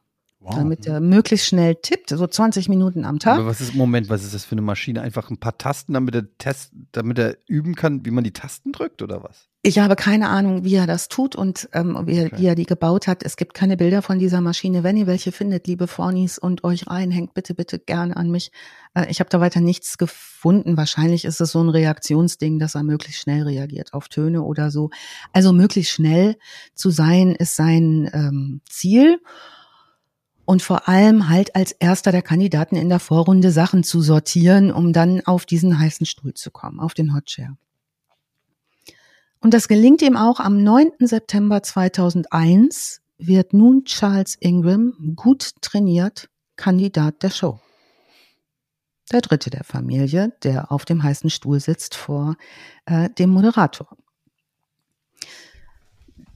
Wow. Damit er möglichst schnell tippt, so 20 Minuten am Tag. Aber was ist, Moment, was ist das für eine Maschine? Einfach ein paar Tasten, damit er test, damit er üben kann, wie man die Tasten drückt oder was? Ich habe keine Ahnung, wie er das tut und ähm, wie, okay. wie, er die gebaut hat. Es gibt keine Bilder von dieser Maschine. Wenn ihr welche findet, liebe Fornis, und euch reinhängt, bitte, bitte gerne an mich. Äh, ich habe da weiter nichts gefunden. Wahrscheinlich ist es so ein Reaktionsding, dass er möglichst schnell reagiert auf Töne oder so. Also möglichst schnell zu sein, ist sein ähm, Ziel und vor allem halt als erster der Kandidaten in der Vorrunde Sachen zu sortieren, um dann auf diesen heißen Stuhl zu kommen, auf den Hotchair. Und das gelingt ihm auch am 9. September 2001 wird nun Charles Ingram gut trainiert Kandidat der Show. Der dritte der Familie, der auf dem heißen Stuhl sitzt vor äh, dem Moderator.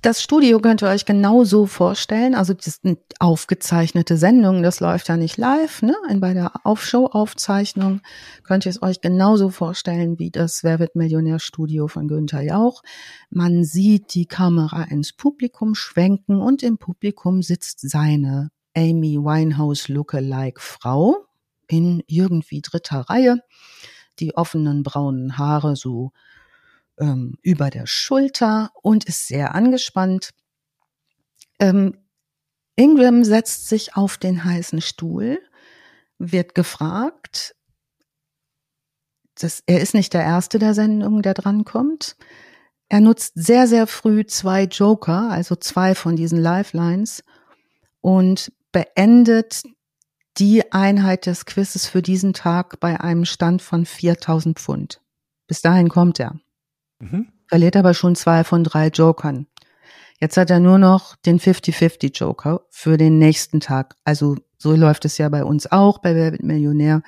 Das Studio könnt ihr euch genauso vorstellen. Also das sind aufgezeichnete Sendungen, das läuft ja nicht live. Ne? Bei der Aufshow-Aufzeichnung könnt ihr es euch genauso vorstellen wie das Wer wird Millionär-Studio von Günther Jauch. Man sieht die Kamera ins Publikum schwenken und im Publikum sitzt seine Amy Winehouse Lookalike Frau in irgendwie dritter Reihe. Die offenen braunen Haare so ähm, über der Schulter und ist sehr angespannt. Ähm, Ingram setzt sich auf den heißen Stuhl, wird gefragt. Das, er ist nicht der Erste der Sendung, der drankommt. Er nutzt sehr, sehr früh zwei Joker, also zwei von diesen Lifelines und beendet die Einheit des Quizzes für diesen Tag bei einem Stand von 4000 Pfund. Bis dahin kommt er. Mhm. Verliert aber schon zwei von drei Jokern. Jetzt hat er nur noch den 50-50 Joker für den nächsten Tag. Also so läuft es ja bei uns auch bei Wer Millionär,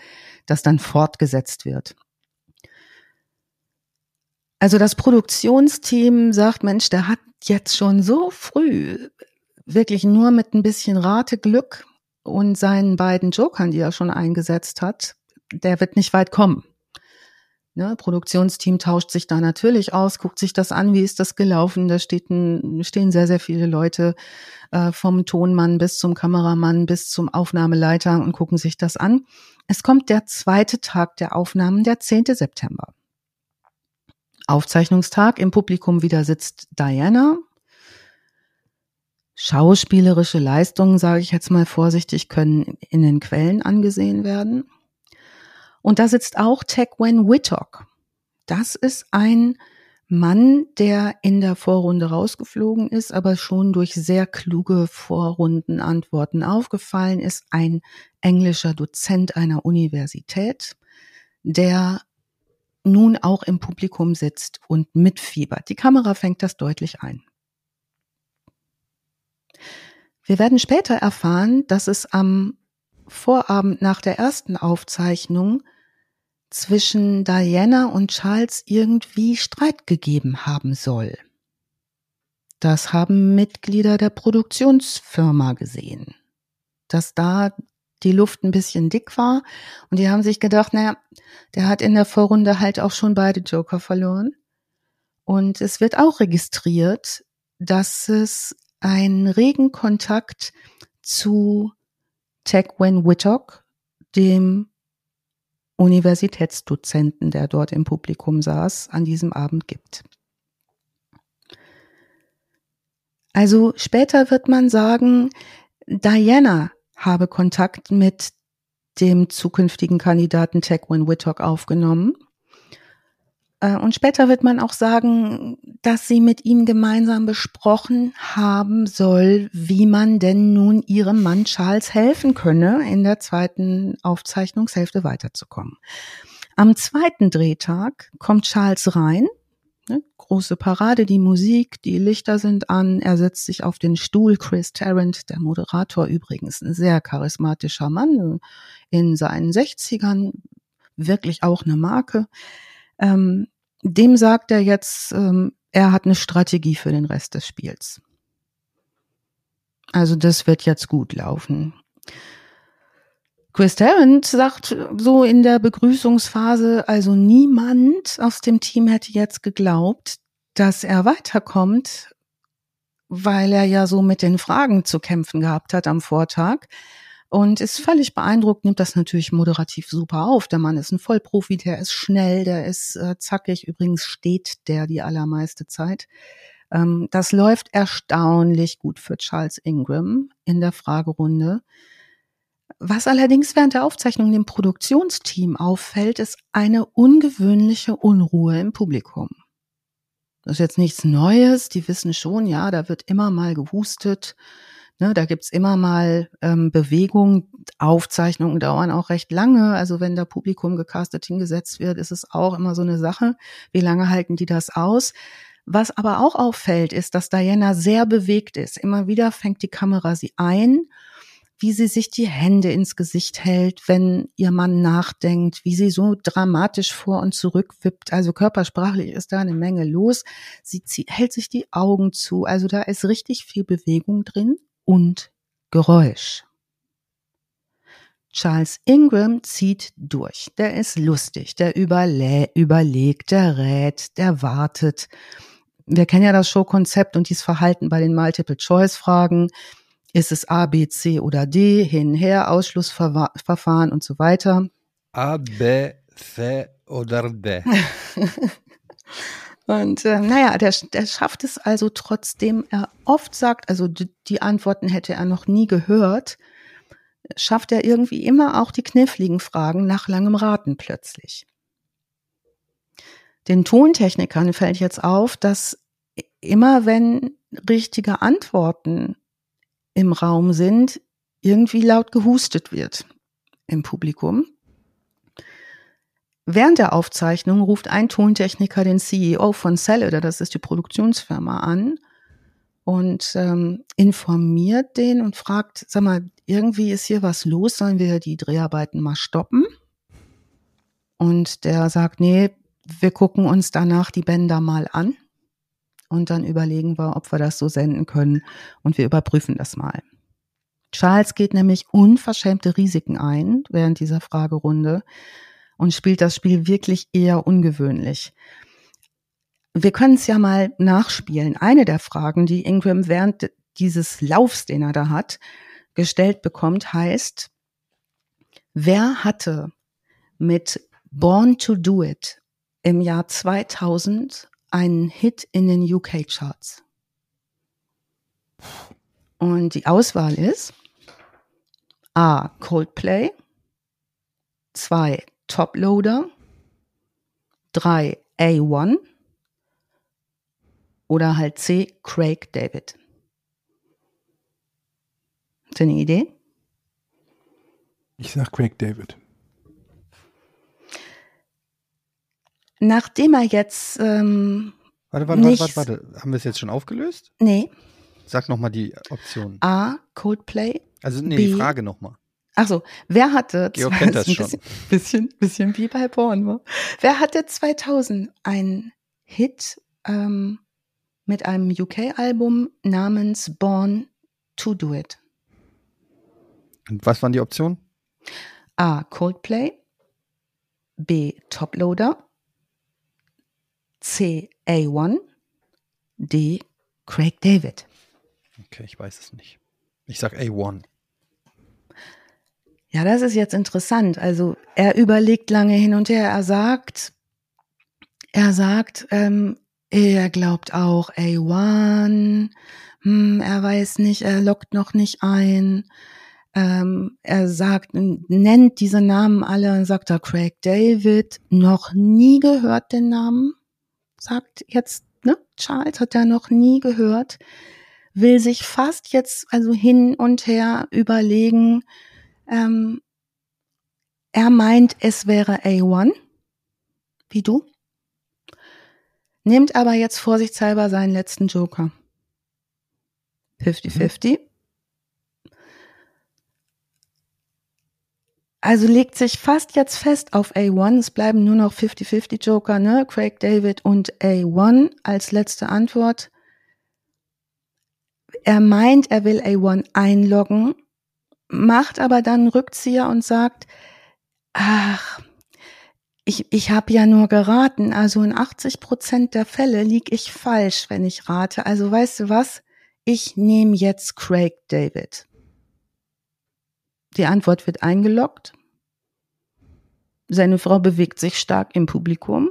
dass dann fortgesetzt wird. Also das Produktionsteam sagt, Mensch, der hat jetzt schon so früh wirklich nur mit ein bisschen Rateglück und seinen beiden Jokern, die er schon eingesetzt hat, der wird nicht weit kommen. Ne, Produktionsteam tauscht sich da natürlich aus, guckt sich das an, wie ist das gelaufen. Da steht ein, stehen sehr, sehr viele Leute äh, vom Tonmann bis zum Kameramann bis zum Aufnahmeleiter und gucken sich das an. Es kommt der zweite Tag der Aufnahmen, der 10. September. Aufzeichnungstag, im Publikum wieder sitzt Diana. Schauspielerische Leistungen, sage ich jetzt mal vorsichtig, können in den Quellen angesehen werden. Und da sitzt auch Tegwen Whittock. Das ist ein Mann, der in der Vorrunde rausgeflogen ist, aber schon durch sehr kluge Vorrundenantworten aufgefallen ist. Ein englischer Dozent einer Universität, der nun auch im Publikum sitzt und mitfiebert. Die Kamera fängt das deutlich ein. Wir werden später erfahren, dass es am Vorabend nach der ersten Aufzeichnung zwischen Diana und Charles irgendwie Streit gegeben haben soll. Das haben Mitglieder der Produktionsfirma gesehen, dass da die Luft ein bisschen dick war und die haben sich gedacht, naja, der hat in der Vorrunde halt auch schon beide Joker verloren. Und es wird auch registriert, dass es einen regen Kontakt zu Tegwen Whittock, dem Universitätsdozenten, der dort im Publikum saß, an diesem Abend gibt. Also später wird man sagen, Diana habe Kontakt mit dem zukünftigen Kandidaten Tegwin Whittock aufgenommen. Äh, und später wird man auch sagen, dass sie mit ihm gemeinsam besprochen haben soll, wie man denn nun ihrem Mann Charles helfen könne, in der zweiten Aufzeichnungshälfte weiterzukommen. Am zweiten Drehtag kommt Charles rein. Ne, große Parade, die Musik, die Lichter sind an, er setzt sich auf den Stuhl. Chris Tarrant, der Moderator übrigens, ein sehr charismatischer Mann in seinen 60ern, wirklich auch eine Marke. Ähm, dem sagt er jetzt, ähm, er hat eine Strategie für den Rest des Spiels. Also das wird jetzt gut laufen. Chris Tarrant sagt so in der Begrüßungsphase, also niemand aus dem Team hätte jetzt geglaubt, dass er weiterkommt, weil er ja so mit den Fragen zu kämpfen gehabt hat am Vortag und ist völlig beeindruckt, nimmt das natürlich moderativ super auf. Der Mann ist ein Vollprofi, der ist schnell, der ist äh, zackig. Übrigens steht der die allermeiste Zeit. Ähm, das läuft erstaunlich gut für Charles Ingram in der Fragerunde. Was allerdings während der Aufzeichnung dem Produktionsteam auffällt, ist eine ungewöhnliche Unruhe im Publikum. Das ist jetzt nichts Neues. Die wissen schon, ja, da wird immer mal gehustet. Ne, da gibt's immer mal ähm, Bewegung. Aufzeichnungen dauern auch recht lange. Also wenn da Publikum gecastet hingesetzt wird, ist es auch immer so eine Sache. Wie lange halten die das aus? Was aber auch auffällt, ist, dass Diana sehr bewegt ist. Immer wieder fängt die Kamera sie ein, wie sie sich die Hände ins Gesicht hält, wenn ihr Mann nachdenkt, wie sie so dramatisch vor und zurück wippt. Also körpersprachlich ist da eine Menge los. Sie hält sich die Augen zu. Also da ist richtig viel Bewegung drin und Geräusch. Charles Ingram zieht durch. Der ist lustig, der überlegt, der rät, der wartet. Wir kennen ja das Showkonzept und dieses Verhalten bei den Multiple-Choice-Fragen. Ist es A, B, C oder D, hin, her, Ausschlussverfahren und so weiter. A, B, C oder D. Und äh, naja, der, der schafft es also, trotzdem er oft sagt, also die, die Antworten hätte er noch nie gehört, schafft er irgendwie immer auch die kniffligen Fragen nach langem Raten plötzlich. Den Tontechnikern fällt jetzt auf, dass immer wenn richtige Antworten im Raum sind, irgendwie laut gehustet wird im Publikum. Während der Aufzeichnung ruft ein Tontechniker den CEO von Cellular, das ist die Produktionsfirma, an und ähm, informiert den und fragt, sag mal, irgendwie ist hier was los, sollen wir die Dreharbeiten mal stoppen? Und der sagt, nee, wir gucken uns danach die Bänder mal an und dann überlegen wir, ob wir das so senden können und wir überprüfen das mal. Charles geht nämlich unverschämte Risiken ein während dieser Fragerunde und spielt das Spiel wirklich eher ungewöhnlich. Wir können es ja mal nachspielen. Eine der Fragen, die Ingram während dieses Laufs, den er da hat, gestellt bekommt, heißt, wer hatte mit Born to Do It im Jahr 2000 einen Hit in den UK-Charts? Und die Auswahl ist A. Coldplay, 2. Toploader, 3 A1 oder halt C Craig David. Hast du eine Idee? Ich sag Craig David. Nachdem er jetzt ähm, Warte, warte, warte, warte, warte. Haben wir es jetzt schon aufgelöst? Nee. Sag nochmal die Option. A, Coldplay. Also nee, B, die Frage nochmal. Also, wer hatte Georg kennt das schon. Bisschen, bisschen, bisschen wie bei Porn. Wer hatte 2000 einen Hit ähm, mit einem UK-Album namens Born to Do It? Und was waren die Optionen? A. Coldplay. B. Toploader. C. A1. D. Craig David. Okay, ich weiß es nicht. Ich sag A1. Ja, das ist jetzt interessant. Also er überlegt lange hin und her. Er sagt, er sagt, ähm, er glaubt auch A1. Hm, er weiß nicht, er lockt noch nicht ein. Ähm, er sagt, nennt diese Namen alle und sagt da Craig David, noch nie gehört den Namen, sagt jetzt, ne, Charles hat er noch nie gehört, will sich fast jetzt also hin und her überlegen, ähm, er meint, es wäre A1, wie du, nimmt aber jetzt vorsichtshalber seinen letzten Joker. 50-50. Mhm. Also legt sich fast jetzt fest auf A1. Es bleiben nur noch 50-50 Joker, ne? Craig David und A1 als letzte Antwort. Er meint, er will A1 einloggen, macht aber dann Rückzieher und sagt, ach, ich, ich habe ja nur geraten. Also in 80 Prozent der Fälle lieg ich falsch, wenn ich rate. Also weißt du was? Ich nehme jetzt Craig David. Die Antwort wird eingeloggt. Seine Frau bewegt sich stark im Publikum.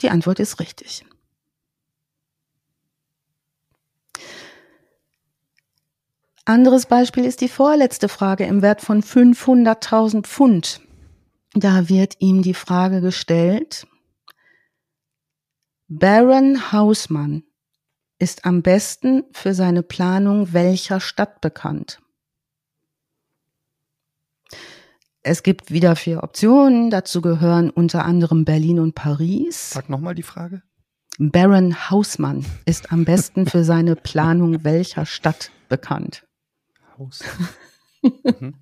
Die Antwort ist richtig. Anderes Beispiel ist die vorletzte Frage im Wert von 500.000 Pfund. Da wird ihm die Frage gestellt, Baron Hausmann ist am besten für seine Planung welcher Stadt bekannt? Es gibt wieder vier Optionen. Dazu gehören unter anderem Berlin und Paris. Sag nochmal die Frage. Baron Hausmann ist am besten für seine Planung welcher Stadt bekannt? Haus. mhm.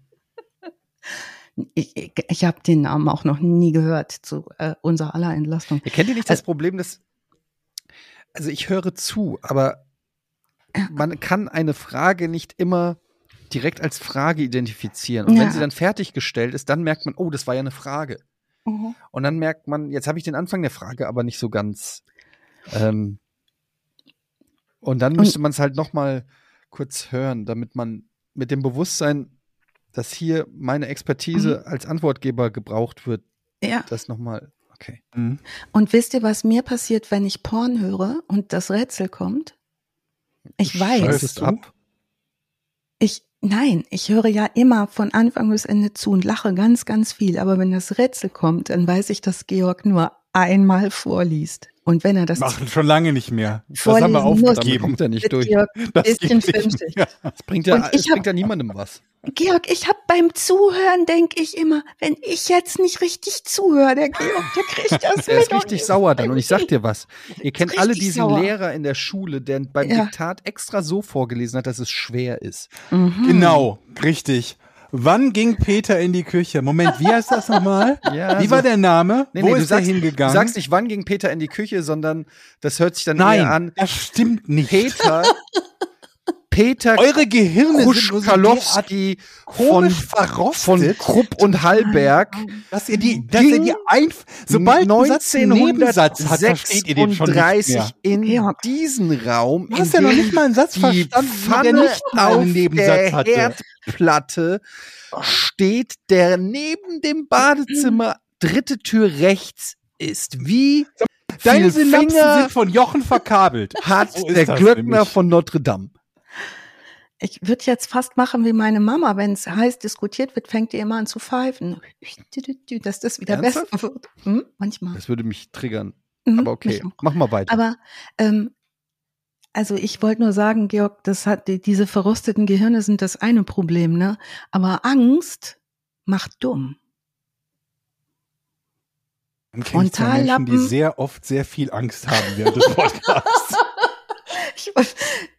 Ich, ich, habe den Namen auch noch nie gehört zu äh, unserer aller Entlastung. Ihr kennt ihr nicht das Problem, dass also ich höre zu, aber man kann eine Frage nicht immer direkt als Frage identifizieren. Und ja. wenn sie dann fertiggestellt ist, dann merkt man, oh, das war ja eine Frage. Mhm. Und dann merkt man, jetzt habe ich den Anfang der Frage aber nicht so ganz. Ähm, und dann müsste man es halt noch mal kurz hören, damit man mit dem Bewusstsein, dass hier meine Expertise mhm. als Antwortgeber gebraucht wird, ja. das noch mal Okay. Mhm. Und wisst ihr, was mir passiert, wenn ich Porn höre und das Rätsel kommt? Ich weiß. Es ab? Ich, nein, ich höre ja immer von Anfang bis Ende zu und lache ganz, ganz viel. Aber wenn das Rätsel kommt, dann weiß ich, dass Georg nur einmal vorliest. Und wenn er das machen schon lange nicht mehr. Das haben wir aufgegeben. Kommt er nicht durch. Das, bisschen nicht das bringt ja, das bringt ja niemandem was. Georg, ich habe beim Zuhören denke ich immer, wenn ich jetzt nicht richtig zuhöre, der Georg, der kriegt das Der ist richtig sauer dann. Und ich sag dir was. Ihr kennt alle diesen sauer. Lehrer in der Schule, der beim ja. Diktat extra so vorgelesen hat, dass es schwer ist. Mhm. Genau, richtig. Wann ging Peter in die Küche? Moment, wie heißt das nochmal? Ja, wie war der Name? Nee, Wo nee, ist er hingegangen? Du sagst nicht, wann ging Peter in die Küche, sondern das hört sich dann Nein, eher an. Das stimmt nicht. Peter Peter Eure Gehirne Kruschkalowski von, von Krupp und Hallberg. Dass ihr die, dass ihr die ein, sobald 1936 hat, in diesen Raum. Du hast ja noch nicht mal einen Satz verstanden, der nicht mal einen Nebensatz hatte. Herdplatte steht, der neben dem Badezimmer dritte Tür rechts ist. Wie Deine Synapsen sind von Jochen verkabelt. Hat so der Glöckner von Notre Dame ich würde jetzt fast machen wie meine Mama, wenn es heiß diskutiert wird, fängt ihr immer an zu pfeifen, dass das wieder Ernsthaft? besser wird. Hm? Manchmal. Das würde mich triggern. Mhm, Aber okay, mach mal weiter. Aber ähm, also ich wollte nur sagen, Georg, das hat die, diese verrosteten Gehirne sind das eine Problem, ne? Aber Angst macht dumm. Frontallappen, Menschen, die sehr oft sehr viel Angst haben während des Podcasts. ich,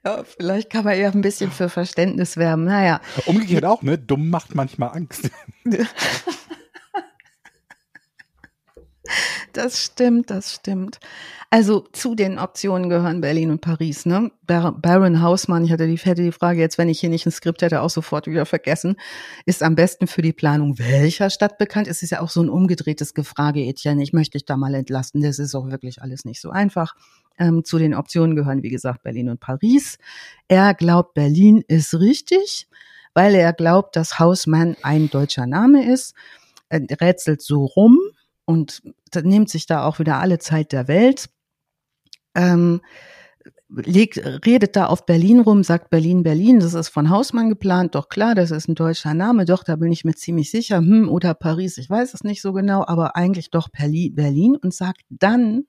ja, vielleicht kann man eher ein bisschen für Verständnis werben. Naja. Umgekehrt auch, ne? Dumm macht manchmal Angst. Das stimmt, das stimmt. Also zu den Optionen gehören Berlin und Paris. Ne? Baron Hausmann, ich hatte die, hätte die Frage jetzt, wenn ich hier nicht ein Skript hätte, auch sofort wieder vergessen, ist am besten für die Planung welcher Stadt bekannt? Es ist ja auch so ein umgedrehtes Gefrage, Etienne. Ich möchte dich da mal entlasten. Das ist auch wirklich alles nicht so einfach. Ähm, zu den Optionen gehören, wie gesagt, Berlin und Paris. Er glaubt, Berlin ist richtig, weil er glaubt, dass Hausmann ein deutscher Name ist. Er rätselt so rum und nimmt sich da auch wieder alle Zeit der Welt. Ähm, legt, redet da auf Berlin rum, sagt Berlin, Berlin, das ist von Hausmann geplant, doch klar, das ist ein deutscher Name, doch, da bin ich mir ziemlich sicher, hm, oder Paris, ich weiß es nicht so genau, aber eigentlich doch Berlin und sagt dann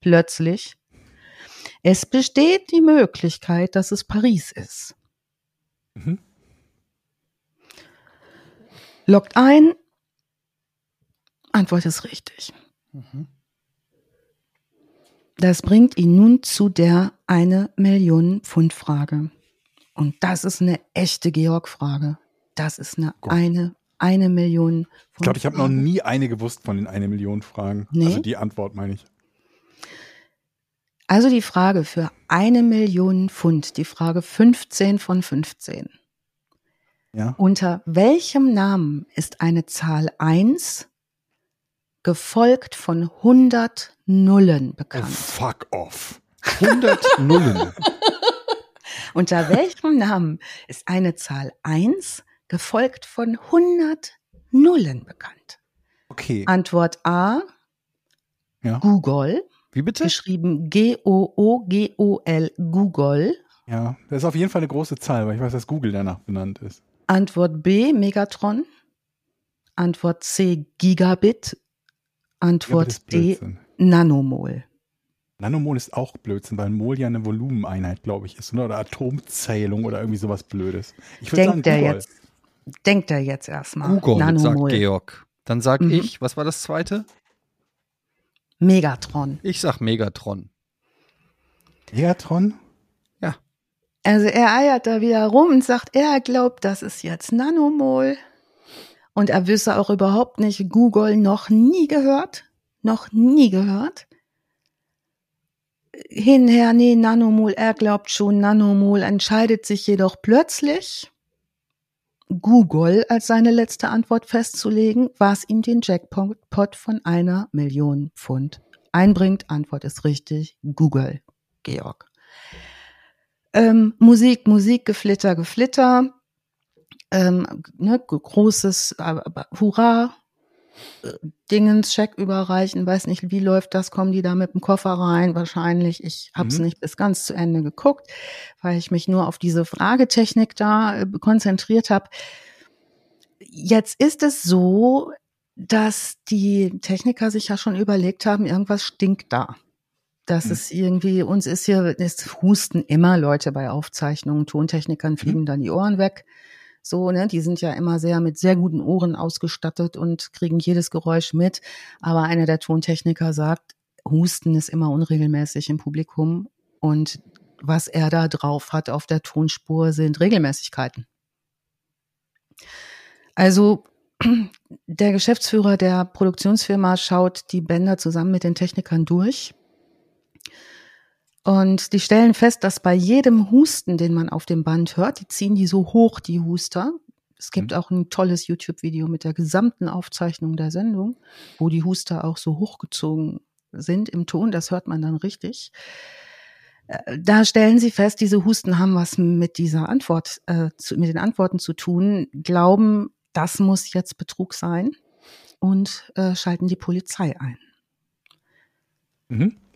plötzlich, es besteht die Möglichkeit, dass es Paris ist. Mhm. Lockt ein, Antwort ist richtig. Mhm. Das bringt ihn nun zu der eine Million Pfund Frage. Und das ist eine echte Georg-Frage. Das ist eine Gott. eine eine Million. Pfund ich glaube, ich habe noch nie eine gewusst von den eine Million Fragen. Nee? Also die Antwort meine ich. Also die Frage für eine Million Pfund, die Frage 15 von 15. Ja. Unter welchem Namen ist eine Zahl 1 gefolgt von 100 Nullen bekannt? Oh, fuck off. 100 Nullen. Unter welchem Namen ist eine Zahl 1 gefolgt von 100 Nullen bekannt? Okay. Antwort A. Ja. Google. Wie bitte? Geschrieben G-O-O-G-O-L, Google. Ja, das ist auf jeden Fall eine große Zahl, weil ich weiß, dass Google danach benannt ist. Antwort B, Megatron. Antwort C, Gigabit. Antwort D, Nanomol. Nanomol ist auch Blödsinn, weil Mol ja eine Volumeneinheit, glaube ich, ist, oder Atomzählung oder irgendwie sowas Blödes. Ich würde sagen, der jetzt, denkt er jetzt erstmal. Google, Nanomol. sagt Georg. Dann sag mhm. ich, was war das zweite? Megatron. Ich sag Megatron. Megatron? Ja. Also er eiert da wieder rum und sagt, er glaubt, das ist jetzt Nanomol. Und er wüsste auch überhaupt nicht, Google noch nie gehört. Noch nie gehört. Hinher, nee, Nanomol, er glaubt schon, Nanomol entscheidet sich jedoch plötzlich Google als seine letzte Antwort festzulegen, was ihm den Jackpot von einer Million Pfund einbringt. Antwort ist richtig. Google, Georg. Ähm, Musik, Musik, Geflitter, Geflitter. Ähm, ne, großes äh, Hurra, Dingens Check überreichen, weiß nicht, wie läuft das, kommen die da mit dem Koffer rein? Wahrscheinlich. Ich habe es mhm. nicht bis ganz zu Ende geguckt, weil ich mich nur auf diese Fragetechnik da äh, konzentriert habe. Jetzt ist es so, dass die Techniker sich ja schon überlegt haben, irgendwas stinkt da. Das mhm. ist irgendwie, uns ist hier, es husten immer Leute bei Aufzeichnungen, Tontechnikern fliegen mhm. dann die Ohren weg. So, ne, die sind ja immer sehr mit sehr guten Ohren ausgestattet und kriegen jedes Geräusch mit. Aber einer der Tontechniker sagt, Husten ist immer unregelmäßig im Publikum und was er da drauf hat auf der Tonspur sind Regelmäßigkeiten. Also der Geschäftsführer der Produktionsfirma schaut die Bänder zusammen mit den Technikern durch und die stellen fest, dass bei jedem Husten, den man auf dem Band hört, die ziehen die so hoch, die Huster. Es gibt mhm. auch ein tolles YouTube-Video mit der gesamten Aufzeichnung der Sendung, wo die Huster auch so hochgezogen sind im Ton. Das hört man dann richtig. Äh, da stellen sie fest, diese Husten haben was mit dieser Antwort, äh, zu, mit den Antworten zu tun, glauben, das muss jetzt Betrug sein und äh, schalten die Polizei ein. Mhm.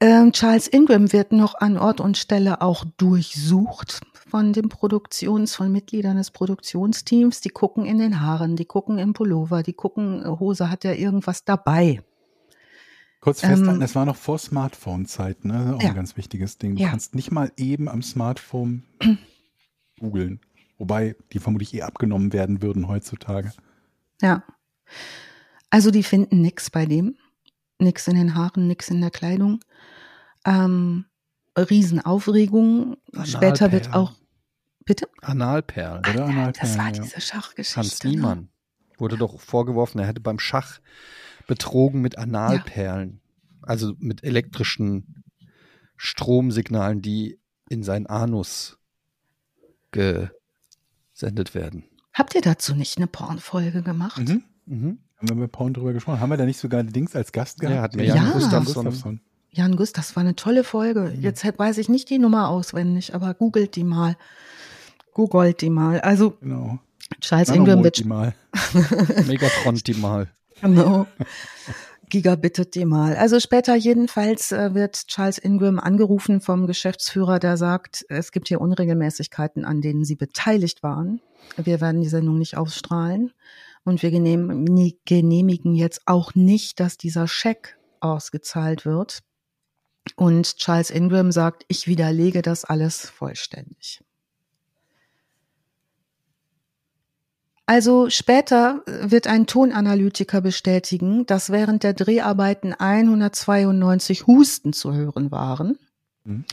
Ähm, Charles Ingram wird noch an Ort und Stelle auch durchsucht von den Produktions, von Mitgliedern des Produktionsteams. Die gucken in den Haaren, die gucken im Pullover, die gucken, äh, Hose hat ja irgendwas dabei. Kurz festhalten, ähm, das war noch vor Smartphone-Zeit, ne? Auch ja. ein ganz wichtiges Ding. Du ja. kannst nicht mal eben am Smartphone googeln. Wobei die vermutlich eh abgenommen werden würden heutzutage. Ja. Also die finden nichts bei dem. Nix in den Haaren, nix in der Kleidung ähm, Riesenaufregung. Später wird auch, bitte? Analperlen, oder? Analperlen, das war ja. diese Schachgeschichte. Hans ne? Niemann ne? wurde doch vorgeworfen, er hätte beim Schach betrogen mit Analperlen. Ja. Also mit elektrischen Stromsignalen, die in seinen Anus gesendet werden. Habt ihr dazu nicht eine Pornfolge gemacht? Mhm. Mhm. Haben wir mit Porn drüber gesprochen? Haben wir da nicht sogar Dings als Gast gehabt? Ja, hatten wir ja. Jan Gustafsson. Gustafsson. Jan Guss, das war eine tolle Folge. Mhm. Jetzt weiß ich nicht die Nummer auswendig, aber googelt die mal. Googelt die mal. Also, genau. Charles. Die mal. Megatron die mal. Genau. gigabittet die mal. Also später jedenfalls äh, wird Charles Ingram angerufen vom Geschäftsführer, der sagt, es gibt hier Unregelmäßigkeiten, an denen Sie beteiligt waren. Wir werden die Sendung nicht ausstrahlen. Und wir genehmigen jetzt auch nicht, dass dieser Scheck ausgezahlt wird. Und Charles Ingram sagt, ich widerlege das alles vollständig. Also später wird ein Tonanalytiker bestätigen, dass während der Dreharbeiten 192 Husten zu hören waren. Mhm.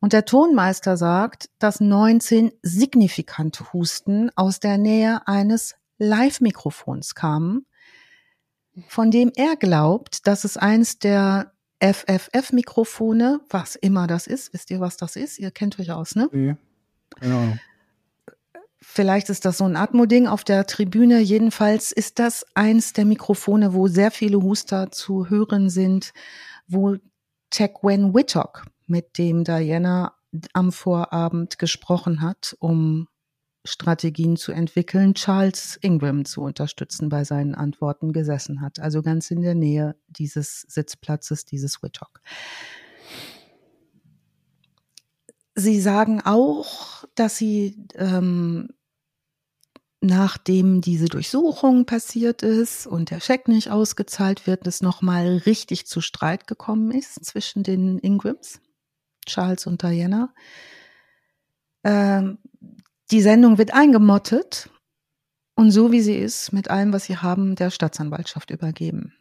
Und der Tonmeister sagt, dass 19 signifikante Husten aus der Nähe eines Live-Mikrofons kamen, von dem er glaubt, dass es eins der FFF-Mikrofone, was immer das ist, wisst ihr, was das ist? Ihr kennt euch aus, ne? Nee, keine Ahnung. Vielleicht ist das so ein Atmo-Ding auf der Tribüne. Jedenfalls ist das eins der Mikrofone, wo sehr viele Huster zu hören sind, wo Tegwen Whittock, mit dem Diana am Vorabend gesprochen hat, um Strategien zu entwickeln, Charles Ingram zu unterstützen bei seinen Antworten gesessen hat. Also ganz in der Nähe dieses Sitzplatzes, dieses Whittock. Sie sagen auch, dass Sie ähm, nachdem diese Durchsuchung passiert ist und der Scheck nicht ausgezahlt wird, es nochmal richtig zu Streit gekommen ist zwischen den Ingrams, Charles und Diana. Ähm, die Sendung wird eingemottet und so wie sie ist, mit allem, was sie haben, der Staatsanwaltschaft übergeben.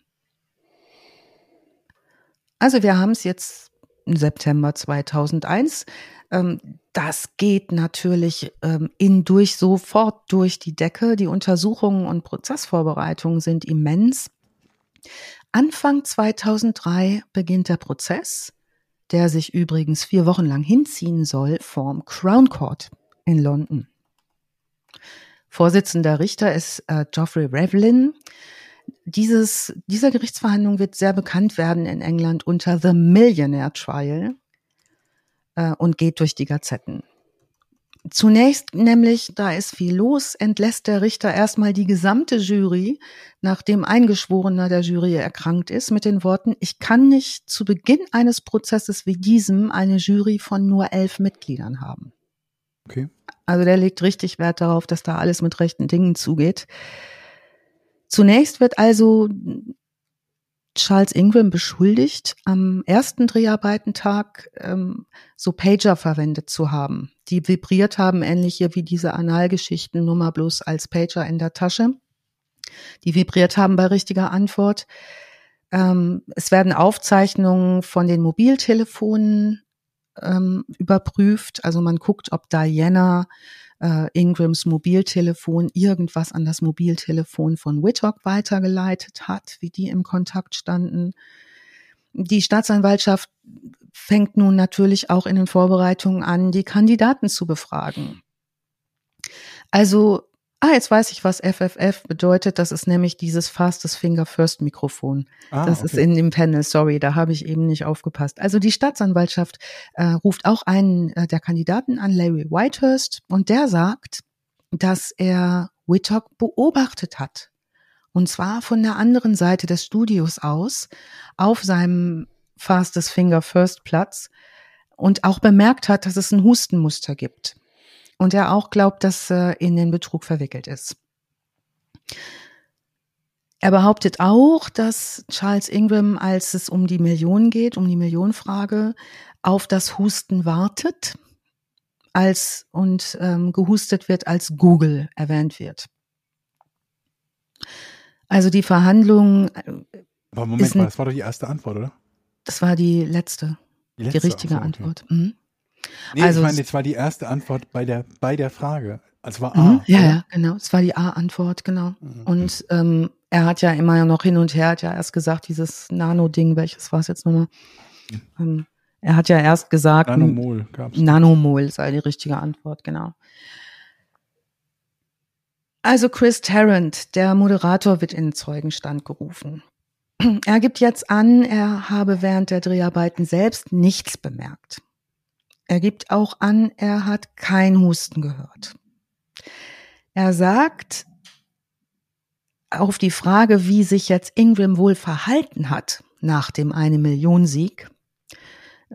Also wir haben es jetzt im September 2001. Ähm, das geht natürlich ähm, in durch sofort durch die Decke. Die Untersuchungen und Prozessvorbereitungen sind immens. Anfang 2003 beginnt der Prozess, der sich übrigens vier Wochen lang hinziehen soll, vorm Crown Court in London. Vorsitzender Richter ist äh, Geoffrey Revlin. Dieses, dieser Gerichtsverhandlung wird sehr bekannt werden in England unter The Millionaire Trial äh, und geht durch die Gazetten. Zunächst nämlich, da ist viel los, entlässt der Richter erstmal die gesamte Jury, nachdem ein Geschworener der Jury erkrankt ist, mit den Worten, ich kann nicht zu Beginn eines Prozesses wie diesem eine Jury von nur elf Mitgliedern haben. Okay. Also der legt richtig Wert darauf, dass da alles mit rechten Dingen zugeht. Zunächst wird also Charles Ingram beschuldigt, am ersten Dreharbeitentag ähm, so Pager verwendet zu haben, die vibriert haben, ähnlich hier wie diese Analgeschichten, nur mal bloß als Pager in der Tasche, die vibriert haben bei richtiger Antwort. Ähm, es werden Aufzeichnungen von den Mobiltelefonen ähm, überprüft, also man guckt, ob Diana äh, Ingrams Mobiltelefon irgendwas an das Mobiltelefon von Whittock weitergeleitet hat, wie die im Kontakt standen. Die Staatsanwaltschaft fängt nun natürlich auch in den Vorbereitungen an, die Kandidaten zu befragen. Also Ah, jetzt weiß ich, was FFF bedeutet. Das ist nämlich dieses Fastest Finger First Mikrofon. Ah, das okay. ist in dem Panel. Sorry, da habe ich eben nicht aufgepasst. Also die Staatsanwaltschaft äh, ruft auch einen äh, der Kandidaten an, Larry Whitehurst, und der sagt, dass er Whittock beobachtet hat. Und zwar von der anderen Seite des Studios aus, auf seinem Fastest Finger First Platz und auch bemerkt hat, dass es ein Hustenmuster gibt und er auch glaubt, dass er in den Betrug verwickelt ist. Er behauptet auch, dass Charles Ingram, als es um die Million geht, um die Millionenfrage, auf das Husten wartet, als und ähm, gehustet wird, als Google erwähnt wird. Also die Verhandlung. Äh, Aber Moment mal, das war doch die erste Antwort, oder? Das war die letzte, die, letzte, die richtige okay. Antwort. Mhm. Nee, also, ich meine, das war die erste Antwort bei der, bei der Frage. Also war A. Mhm, ja, ja, genau. Es war die A-Antwort, genau. Mhm. Und ähm, er hat ja immer noch hin und her, hat ja erst gesagt, dieses Nano-Ding, welches war es jetzt nochmal? Ähm, er hat ja erst gesagt, Nanomol gab's. Nanomol sei die richtige Antwort, genau. Also Chris Tarrant, der Moderator, wird in den Zeugenstand gerufen. Er gibt jetzt an, er habe während der Dreharbeiten selbst nichts bemerkt. Er gibt auch an, er hat kein Husten gehört. Er sagt, auf die Frage, wie sich jetzt Ingram wohl verhalten hat nach dem eine Million Sieg,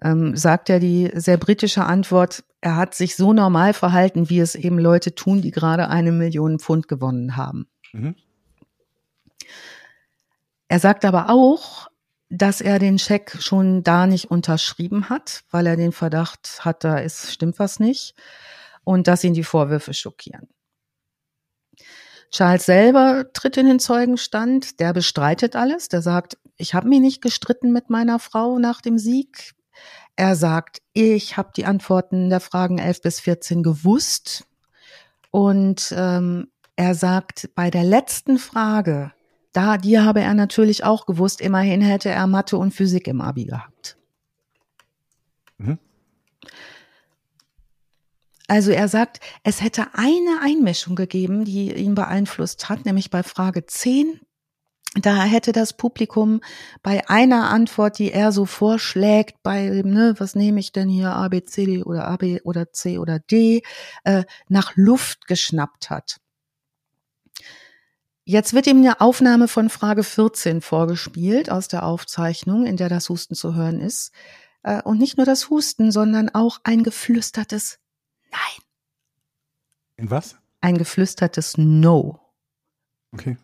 ähm, sagt er die sehr britische Antwort, er hat sich so normal verhalten, wie es eben Leute tun, die gerade eine Million Pfund gewonnen haben. Mhm. Er sagt aber auch, dass er den Scheck schon da nicht unterschrieben hat, weil er den Verdacht hat, da ist, stimmt was nicht und dass ihn die Vorwürfe schockieren. Charles selber tritt in den Zeugenstand, der bestreitet alles, der sagt, ich habe mich nicht gestritten mit meiner Frau nach dem Sieg. Er sagt, ich habe die Antworten der Fragen 11 bis 14 gewusst. Und ähm, er sagt, bei der letzten Frage, da, die habe er natürlich auch gewusst, immerhin hätte er Mathe und Physik im Abi gehabt. Mhm. Also er sagt, es hätte eine Einmischung gegeben, die ihn beeinflusst hat, nämlich bei Frage 10 da hätte das Publikum bei einer Antwort, die er so vorschlägt, bei, ne, was nehme ich denn hier, A, B, C, oder A, B oder C oder D, äh, nach Luft geschnappt hat. Jetzt wird ihm eine Aufnahme von Frage 14 vorgespielt aus der Aufzeichnung, in der das Husten zu hören ist. Äh, und nicht nur das Husten, sondern auch ein geflüstertes Nein. In was? Ein geflüstertes No. Okay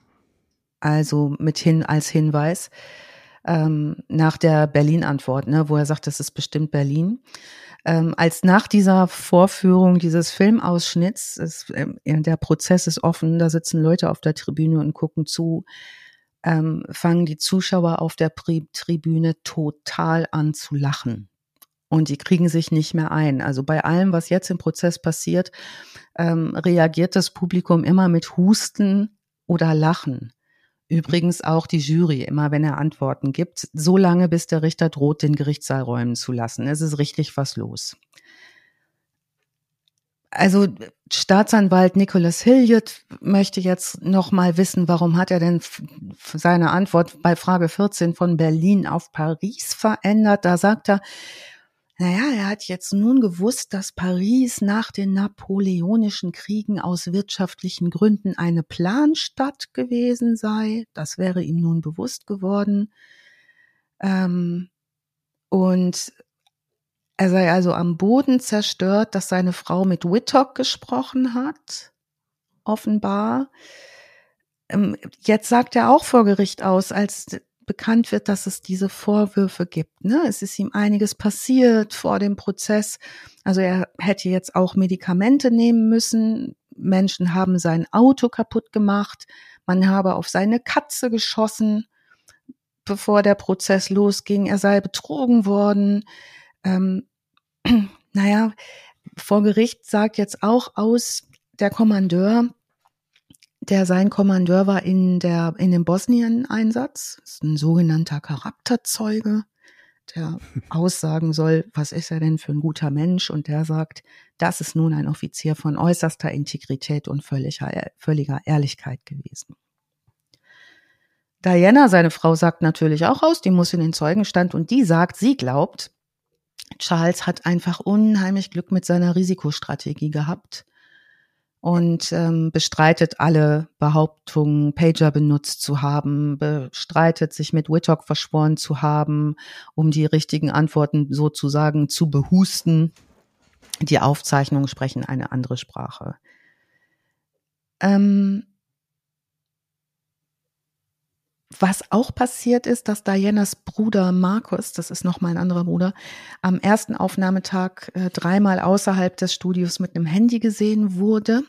also mit hin als Hinweis ähm, nach der Berlin-Antwort, ne, wo er sagt, das ist bestimmt Berlin. Ähm, als nach dieser Vorführung dieses Filmausschnitts, ist, ähm, der Prozess ist offen, da sitzen Leute auf der Tribüne und gucken zu, ähm, fangen die Zuschauer auf der Pri Tribüne total an zu lachen. Und die kriegen sich nicht mehr ein. Also bei allem, was jetzt im Prozess passiert, ähm, reagiert das Publikum immer mit Husten oder Lachen. Übrigens auch die Jury, immer wenn er Antworten gibt, so lange bis der Richter droht, den Gerichtssaal räumen zu lassen. Es ist richtig was los. Also Staatsanwalt Nicholas Hilliard möchte jetzt noch mal wissen, warum hat er denn seine Antwort bei Frage 14 von Berlin auf Paris verändert? Da sagt er, naja, er hat jetzt nun gewusst, dass Paris nach den napoleonischen Kriegen aus wirtschaftlichen Gründen eine Planstadt gewesen sei. Das wäre ihm nun bewusst geworden. Ähm, und er sei also am Boden zerstört, dass seine Frau mit Whittock gesprochen hat. Offenbar. Ähm, jetzt sagt er auch vor Gericht aus, als bekannt wird, dass es diese Vorwürfe gibt. Ne? Es ist ihm einiges passiert vor dem Prozess. Also er hätte jetzt auch Medikamente nehmen müssen. Menschen haben sein Auto kaputt gemacht. Man habe auf seine Katze geschossen, bevor der Prozess losging. Er sei betrogen worden. Ähm, naja, vor Gericht sagt jetzt auch aus der Kommandeur, der sein Kommandeur war in der in dem Bosnien-Einsatz, ist ein sogenannter Charakterzeuge, der aussagen soll, was ist er denn für ein guter Mensch? Und der sagt, das ist nun ein Offizier von äußerster Integrität und völliger, völliger Ehrlichkeit gewesen. Diana, seine Frau, sagt natürlich auch aus, die muss in den Zeugenstand und die sagt, sie glaubt, Charles hat einfach unheimlich Glück mit seiner Risikostrategie gehabt und ähm, bestreitet alle Behauptungen, Pager benutzt zu haben, bestreitet sich mit Whittock verschworen zu haben, um die richtigen Antworten sozusagen zu behusten. Die Aufzeichnungen sprechen eine andere Sprache. Ähm, was auch passiert ist, dass Dianas Bruder Markus, das ist noch mal ein anderer Bruder, am ersten Aufnahmetag äh, dreimal außerhalb des Studios mit einem Handy gesehen wurde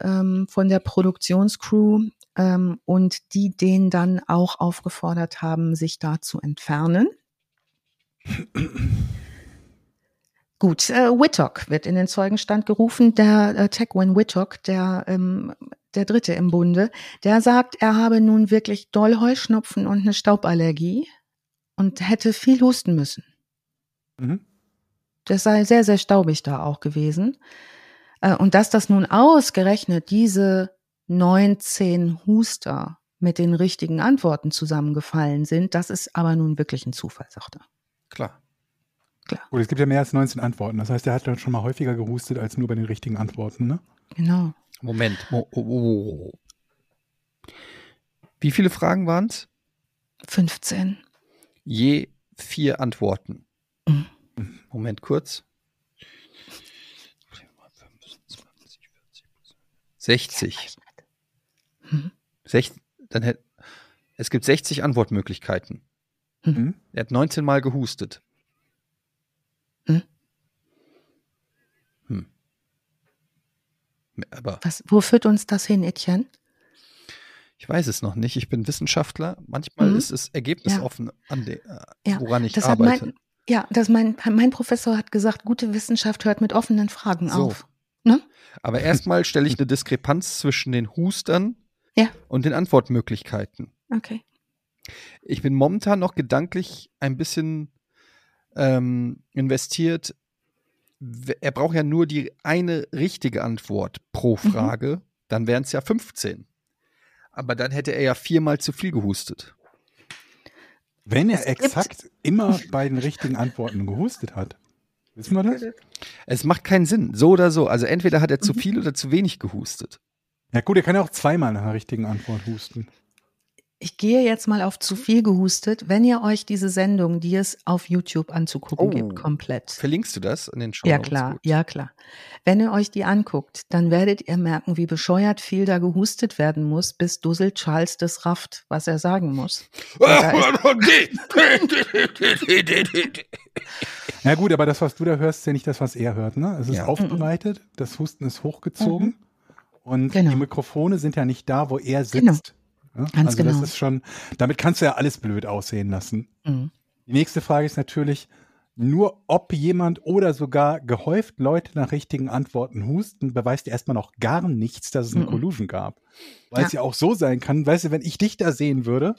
ähm, von der Produktionscrew ähm, und die den dann auch aufgefordert haben, sich da zu entfernen. Gut, äh, Whittock wird in den Zeugenstand gerufen, der äh, Tegwin Whittock, der ähm, der Dritte im Bunde, der sagt, er habe nun wirklich doll Heuschnupfen und eine Stauballergie und hätte viel husten müssen. Mhm. Das sei sehr, sehr staubig da auch gewesen. Äh, und dass das nun ausgerechnet diese 19 Huster mit den richtigen Antworten zusammengefallen sind, das ist aber nun wirklich ein Zufall, sagt er. Klar. Klar. Und es gibt ja mehr als 19 Antworten. Das heißt, er hat dann schon mal häufiger gehustet als nur bei den richtigen Antworten, ne? Genau. Moment. Oh, oh, oh. Wie viele Fragen waren es? 15. Je vier Antworten. Mhm. Moment kurz. 60. Mhm. dann hätte, es gibt 60 Antwortmöglichkeiten. Mhm. Er hat 19 Mal gehustet. Mhm. Aber Was, wo führt uns das hin, Etienne? Ich weiß es noch nicht. Ich bin Wissenschaftler. Manchmal mhm. ist es ergebnisoffen, ja. de, äh, ja. woran ich arbeite. Mein, ja, das mein, mein Professor hat gesagt, gute Wissenschaft hört mit offenen Fragen so. auf. Ne? Aber erstmal stelle ich eine Diskrepanz zwischen den Hustern ja. und den Antwortmöglichkeiten. Okay. Ich bin momentan noch gedanklich ein bisschen ähm, investiert. Er braucht ja nur die eine richtige Antwort pro mhm. Frage, mhm. dann wären es ja 15. Aber dann hätte er ja viermal zu viel gehustet. Wenn er es exakt immer bei den richtigen Antworten gehustet hat. Wissen wir das? Es macht keinen Sinn, so oder so. Also entweder hat er zu mhm. viel oder zu wenig gehustet. Ja gut, er kann ja auch zweimal nach einer richtigen Antwort husten ich gehe jetzt mal auf zu viel gehustet. Wenn ihr euch diese Sendung, die es auf YouTube anzugucken oh, gibt, komplett. Verlinkst du das in den Show? Ja, klar, ja, klar. Wenn ihr euch die anguckt, dann werdet ihr merken, wie bescheuert viel da gehustet werden muss, bis Dussel Charles das rafft, was er sagen muss. Na gut, aber das, was du da hörst, ist ja nicht das, was er hört. Ne? Es ist ja. aufbereitet, das Husten ist hochgezogen. Mhm. Und genau. die Mikrofone sind ja nicht da, wo er sitzt. Genau. Ganz also genau. das ist schon, damit kannst du ja alles blöd aussehen lassen. Mhm. Die nächste Frage ist natürlich nur, ob jemand oder sogar gehäuft Leute nach richtigen Antworten husten, beweist erstmal noch gar nichts, dass es eine mhm. Collusion gab. Weil ja. es ja auch so sein kann, weißt du, wenn ich dich da sehen würde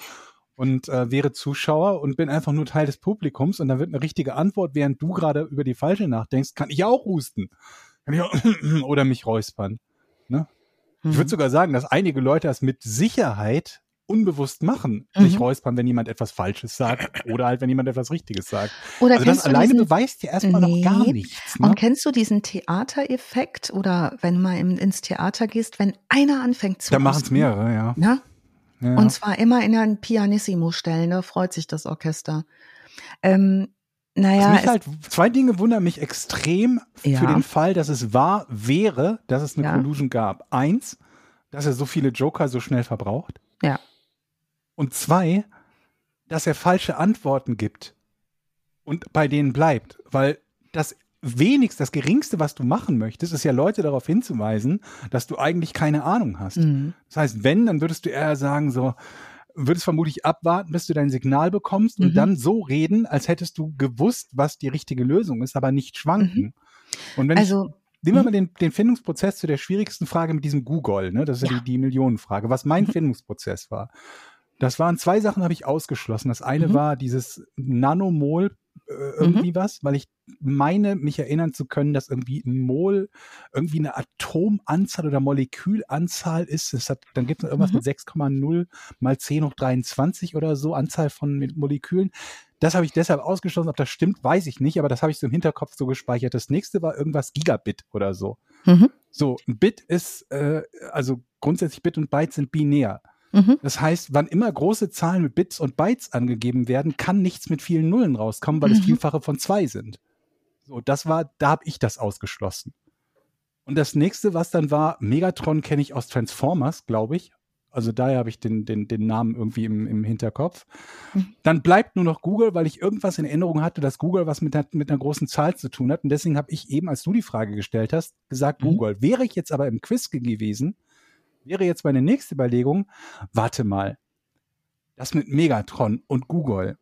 und äh, wäre Zuschauer und bin einfach nur Teil des Publikums und da wird eine richtige Antwort, während du gerade über die falsche nachdenkst, kann ich auch husten. Kann ich auch oder mich räuspern. Ne? Mhm. Ich würde sogar sagen, dass einige Leute das mit Sicherheit unbewusst machen, mhm. sich räuspern, wenn jemand etwas Falsches sagt oder halt, wenn jemand etwas Richtiges sagt. Oder also das alleine diesen, beweist ja erstmal nee. noch gar nichts. Ne? Und kennst du diesen Theatereffekt oder wenn mal ins Theater gehst, wenn einer anfängt zu Da machen es mehrere, ja. ja. Ja. Und zwar immer in ein Pianissimo stellen, da freut sich das Orchester. Ähm, naja, also halt, zwei Dinge wundern mich extrem ja. für den Fall, dass es wahr wäre, dass es eine ja. Collusion gab. Eins, dass er so viele Joker so schnell verbraucht. Ja. Und zwei, dass er falsche Antworten gibt und bei denen bleibt. Weil das wenigst, das geringste, was du machen möchtest, ist ja Leute darauf hinzuweisen, dass du eigentlich keine Ahnung hast. Mhm. Das heißt, wenn, dann würdest du eher sagen so, würdest vermutlich abwarten, bis du dein Signal bekommst und mhm. dann so reden, als hättest du gewusst, was die richtige Lösung ist, aber nicht schwanken. Mhm. Und wenn also, ich, nehmen wir mal mhm. den, den Findungsprozess zu der schwierigsten Frage mit diesem Google, ne? Das ist ja, ja die, die Millionenfrage, was mein mhm. Findungsprozess war. Das waren zwei Sachen, habe ich ausgeschlossen. Das eine mhm. war dieses Nanomol äh, irgendwie mhm. was, weil ich meine, mich erinnern zu können, dass irgendwie ein Mol irgendwie eine Atomanzahl oder Molekülanzahl ist. Es hat, dann gibt es irgendwas mhm. mit 6,0 mal 10 hoch 23 oder so, Anzahl von Molekülen. Das habe ich deshalb ausgeschlossen. Ob das stimmt, weiß ich nicht, aber das habe ich so im Hinterkopf so gespeichert. Das nächste war irgendwas Gigabit oder so. Mhm. So, ein Bit ist, äh, also grundsätzlich Bit und Byte sind binär. Mhm. Das heißt, wann immer große Zahlen mit Bits und Bytes angegeben werden, kann nichts mit vielen Nullen rauskommen, weil mhm. es Vielfache von zwei sind. So, das war, da habe ich das ausgeschlossen. Und das nächste, was dann war, Megatron kenne ich aus Transformers, glaube ich. Also daher habe ich den, den, den Namen irgendwie im, im Hinterkopf. Mhm. Dann bleibt nur noch Google, weil ich irgendwas in Erinnerung hatte, dass Google was mit einer, mit einer großen Zahl zu tun hat. Und deswegen habe ich eben, als du die Frage gestellt hast, gesagt mhm. Google. Wäre ich jetzt aber im Quiz gewesen, wäre jetzt meine nächste Überlegung, warte mal, das mit Megatron und Google.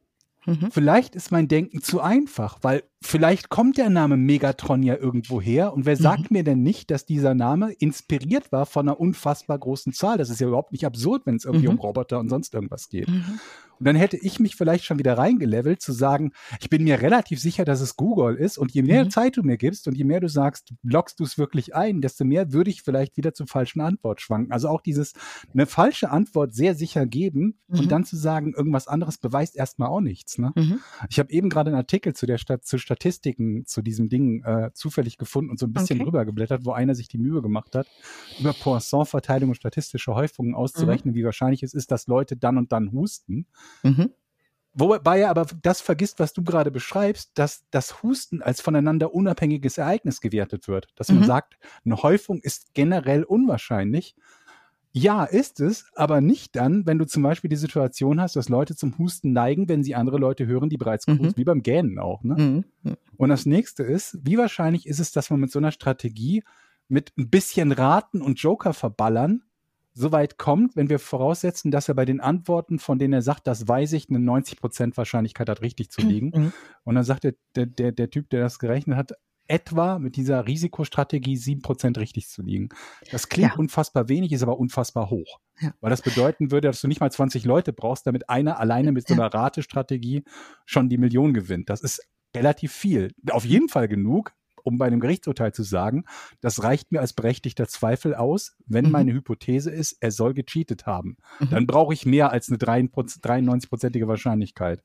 Mhm. Vielleicht ist mein Denken zu einfach, weil vielleicht kommt der Name Megatron ja irgendwo her und wer sagt mhm. mir denn nicht, dass dieser Name inspiriert war von einer unfassbar großen Zahl? Das ist ja überhaupt nicht absurd, wenn es irgendwie mhm. um Roboter und sonst irgendwas geht. Mhm. Und dann hätte ich mich vielleicht schon wieder reingelevelt zu sagen, ich bin mir relativ sicher, dass es Google ist. Und je mehr mhm. Zeit du mir gibst und je mehr du sagst, loggst du es wirklich ein, desto mehr würde ich vielleicht wieder zur falschen Antwort schwanken. Also auch dieses eine falsche Antwort sehr sicher geben mhm. und dann zu sagen, irgendwas anderes beweist erstmal auch nichts. Ne? Mhm. Ich habe eben gerade einen Artikel zu der Stat zur Statistiken zu diesem Ding äh, zufällig gefunden und so ein bisschen okay. drüber geblättert, wo einer sich die Mühe gemacht hat, über Poisson-Verteilung und statistische Häufungen auszurechnen, mhm. wie wahrscheinlich es ist, dass Leute dann und dann husten. Mhm. Wobei er aber das vergisst, was du gerade beschreibst, dass das Husten als voneinander unabhängiges Ereignis gewertet wird. Dass mhm. man sagt, eine Häufung ist generell unwahrscheinlich. Ja, ist es, aber nicht dann, wenn du zum Beispiel die Situation hast, dass Leute zum Husten neigen, wenn sie andere Leute hören, die bereits mhm. wie beim Gähnen auch. Ne? Mhm. Und das nächste ist, wie wahrscheinlich ist es, dass man mit so einer Strategie mit ein bisschen Raten und Joker verballern so weit kommt, wenn wir voraussetzen, dass er bei den Antworten, von denen er sagt, das weiß ich, eine 90% Wahrscheinlichkeit hat, richtig zu liegen. Mhm. Und dann sagt der, der, der Typ, der das gerechnet hat, etwa mit dieser Risikostrategie 7% richtig zu liegen. Das klingt ja. unfassbar wenig, ist aber unfassbar hoch. Ja. Weil das bedeuten würde, dass du nicht mal 20 Leute brauchst, damit einer alleine mit so einer Ratestrategie schon die Million gewinnt. Das ist relativ viel. Auf jeden Fall genug, um bei einem Gerichtsurteil zu sagen, das reicht mir als berechtigter Zweifel aus, wenn mhm. meine Hypothese ist, er soll gecheatet haben. Mhm. Dann brauche ich mehr als eine 93-prozentige Wahrscheinlichkeit.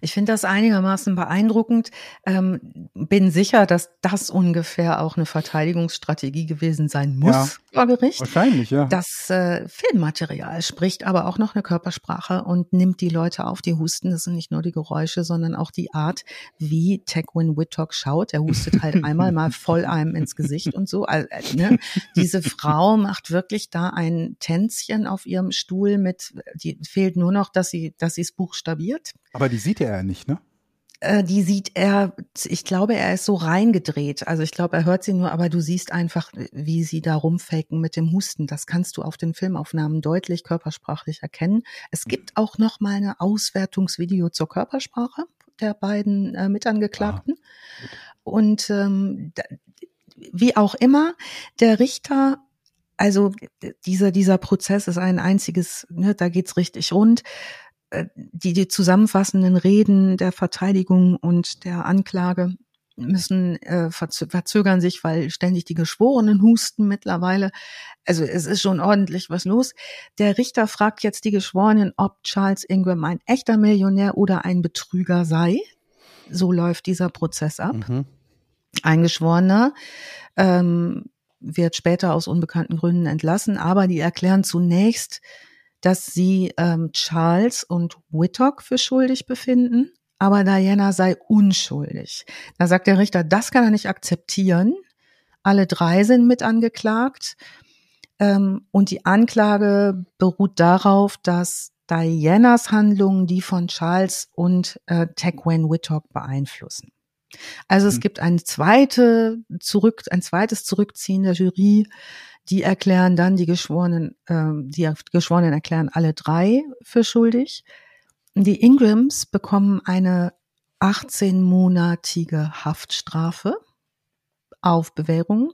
Ich finde das einigermaßen beeindruckend. Ähm, bin sicher, dass das ungefähr auch eine Verteidigungsstrategie gewesen sein muss ja, vor Gericht. Wahrscheinlich, ja. Das äh, Filmmaterial spricht aber auch noch eine Körpersprache und nimmt die Leute auf, die husten. Das sind nicht nur die Geräusche, sondern auch die Art, wie Tequin Whitlock schaut. Er hustet halt einmal mal voll einem ins Gesicht und so. Also, ne? Diese Frau macht wirklich da ein Tänzchen auf ihrem Stuhl mit, die fehlt nur noch, dass sie, dass sie es buchstabiert. Aber die sieht er ja nicht, ne? Äh, die sieht er, ich glaube, er ist so reingedreht. Also ich glaube, er hört sie nur, aber du siehst einfach, wie sie da rumfaken mit dem Husten. Das kannst du auf den Filmaufnahmen deutlich körpersprachlich erkennen. Es gibt auch noch mal eine Auswertungsvideo zur Körpersprache der beiden äh, Mitangeklagten. Ah, Und ähm, wie auch immer, der Richter also dieser, dieser Prozess ist ein einziges, ne, da geht's richtig rund. Äh, die, die zusammenfassenden Reden der Verteidigung und der Anklage müssen äh, verzögern sich, weil ständig die Geschworenen husten mittlerweile. Also es ist schon ordentlich was los. Der Richter fragt jetzt die Geschworenen, ob Charles Ingram ein echter Millionär oder ein Betrüger sei. So läuft dieser Prozess ab. Mhm. Ein Geschworener ähm, wird später aus unbekannten Gründen entlassen, aber die erklären zunächst, dass sie ähm, Charles und Whittock für schuldig befinden, aber Diana sei unschuldig. Da sagt der Richter, das kann er nicht akzeptieren. Alle drei sind mit angeklagt. Ähm, und die Anklage beruht darauf, dass Dianas Handlungen die von Charles und äh, Tegwen Whittock beeinflussen. Also es mhm. gibt ein zweite zurück, ein zweites Zurückziehen der Jury die erklären dann die Geschworenen, äh, die Geschworenen erklären alle drei für schuldig. Die Ingrams bekommen eine 18-monatige Haftstrafe auf Bewährung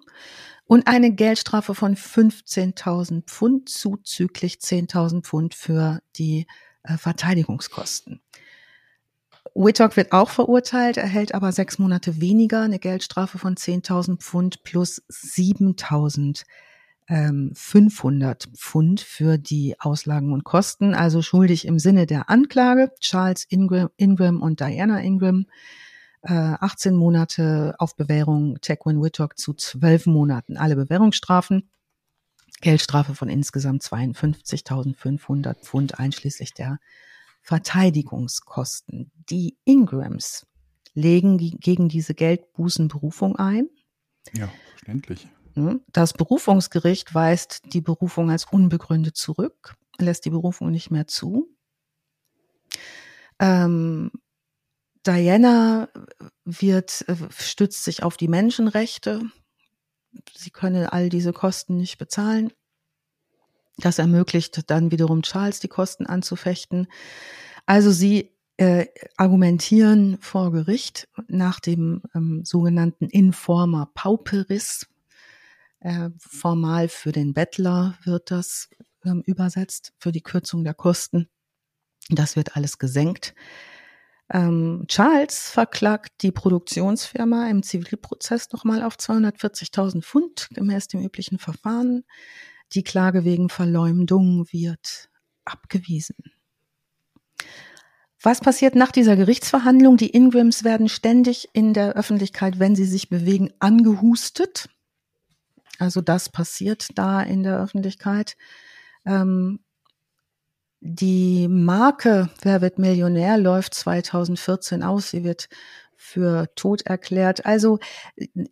und eine Geldstrafe von 15.000 Pfund zuzüglich 10.000 Pfund für die äh, Verteidigungskosten. Whittock wird auch verurteilt, erhält aber sechs Monate weniger, eine Geldstrafe von 10.000 Pfund plus 7.000 500 ähm, Pfund für die Auslagen und Kosten, also schuldig im Sinne der Anklage. Charles Ingram, Ingram und Diana Ingram, 18 äh, Monate auf Bewährung, Tequin Whittock zu 12 Monaten. Alle Bewährungsstrafen, Geldstrafe von insgesamt 52.500 Pfund einschließlich der Verteidigungskosten. Die Ingrams legen gegen diese Geldbußen Berufung ein. Ja, verständlich. Ne? Das Berufungsgericht weist die Berufung als unbegründet zurück, lässt die Berufung nicht mehr zu. Ähm, Diana wird, äh, stützt sich auf die Menschenrechte. Sie könne all diese Kosten nicht bezahlen. Das ermöglicht dann wiederum Charles, die Kosten anzufechten. Also sie äh, argumentieren vor Gericht nach dem ähm, sogenannten Informer Pauperis, äh, formal für den Bettler wird das ähm, übersetzt, für die Kürzung der Kosten. Das wird alles gesenkt. Ähm, Charles verklagt die Produktionsfirma im Zivilprozess nochmal auf 240.000 Pfund gemäß dem üblichen Verfahren. Die Klage wegen Verleumdung wird abgewiesen. Was passiert nach dieser Gerichtsverhandlung? Die Ingrams werden ständig in der Öffentlichkeit, wenn sie sich bewegen, angehustet. Also das passiert da in der Öffentlichkeit. Ähm, die Marke Wer wird Millionär läuft 2014 aus. Sie wird für tot erklärt. Also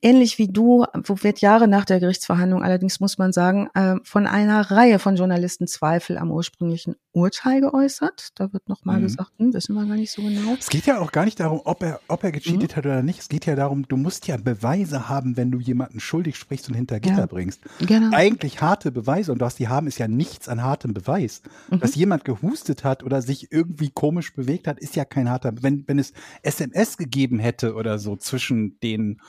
ähnlich wie du, wo wird Jahre nach der Gerichtsverhandlung, allerdings muss man sagen, äh, von einer Reihe von Journalisten Zweifel am ursprünglichen Urteil geäußert. Da wird nochmal mhm. gesagt, hm, wissen wir gar nicht so genau. Es geht ja auch gar nicht darum, ob er, ob er gecheatet mhm. hat oder nicht. Es geht ja darum, du musst ja Beweise haben, wenn du jemanden schuldig sprichst und hinter Gitter ja. bringst. Genau. Eigentlich harte Beweise und was die haben, ist ja nichts an hartem Beweis. Mhm. Dass jemand gehustet hat oder sich irgendwie komisch bewegt hat, ist ja kein harter. Wenn, wenn es SMS gegeben hätte oder so zwischen den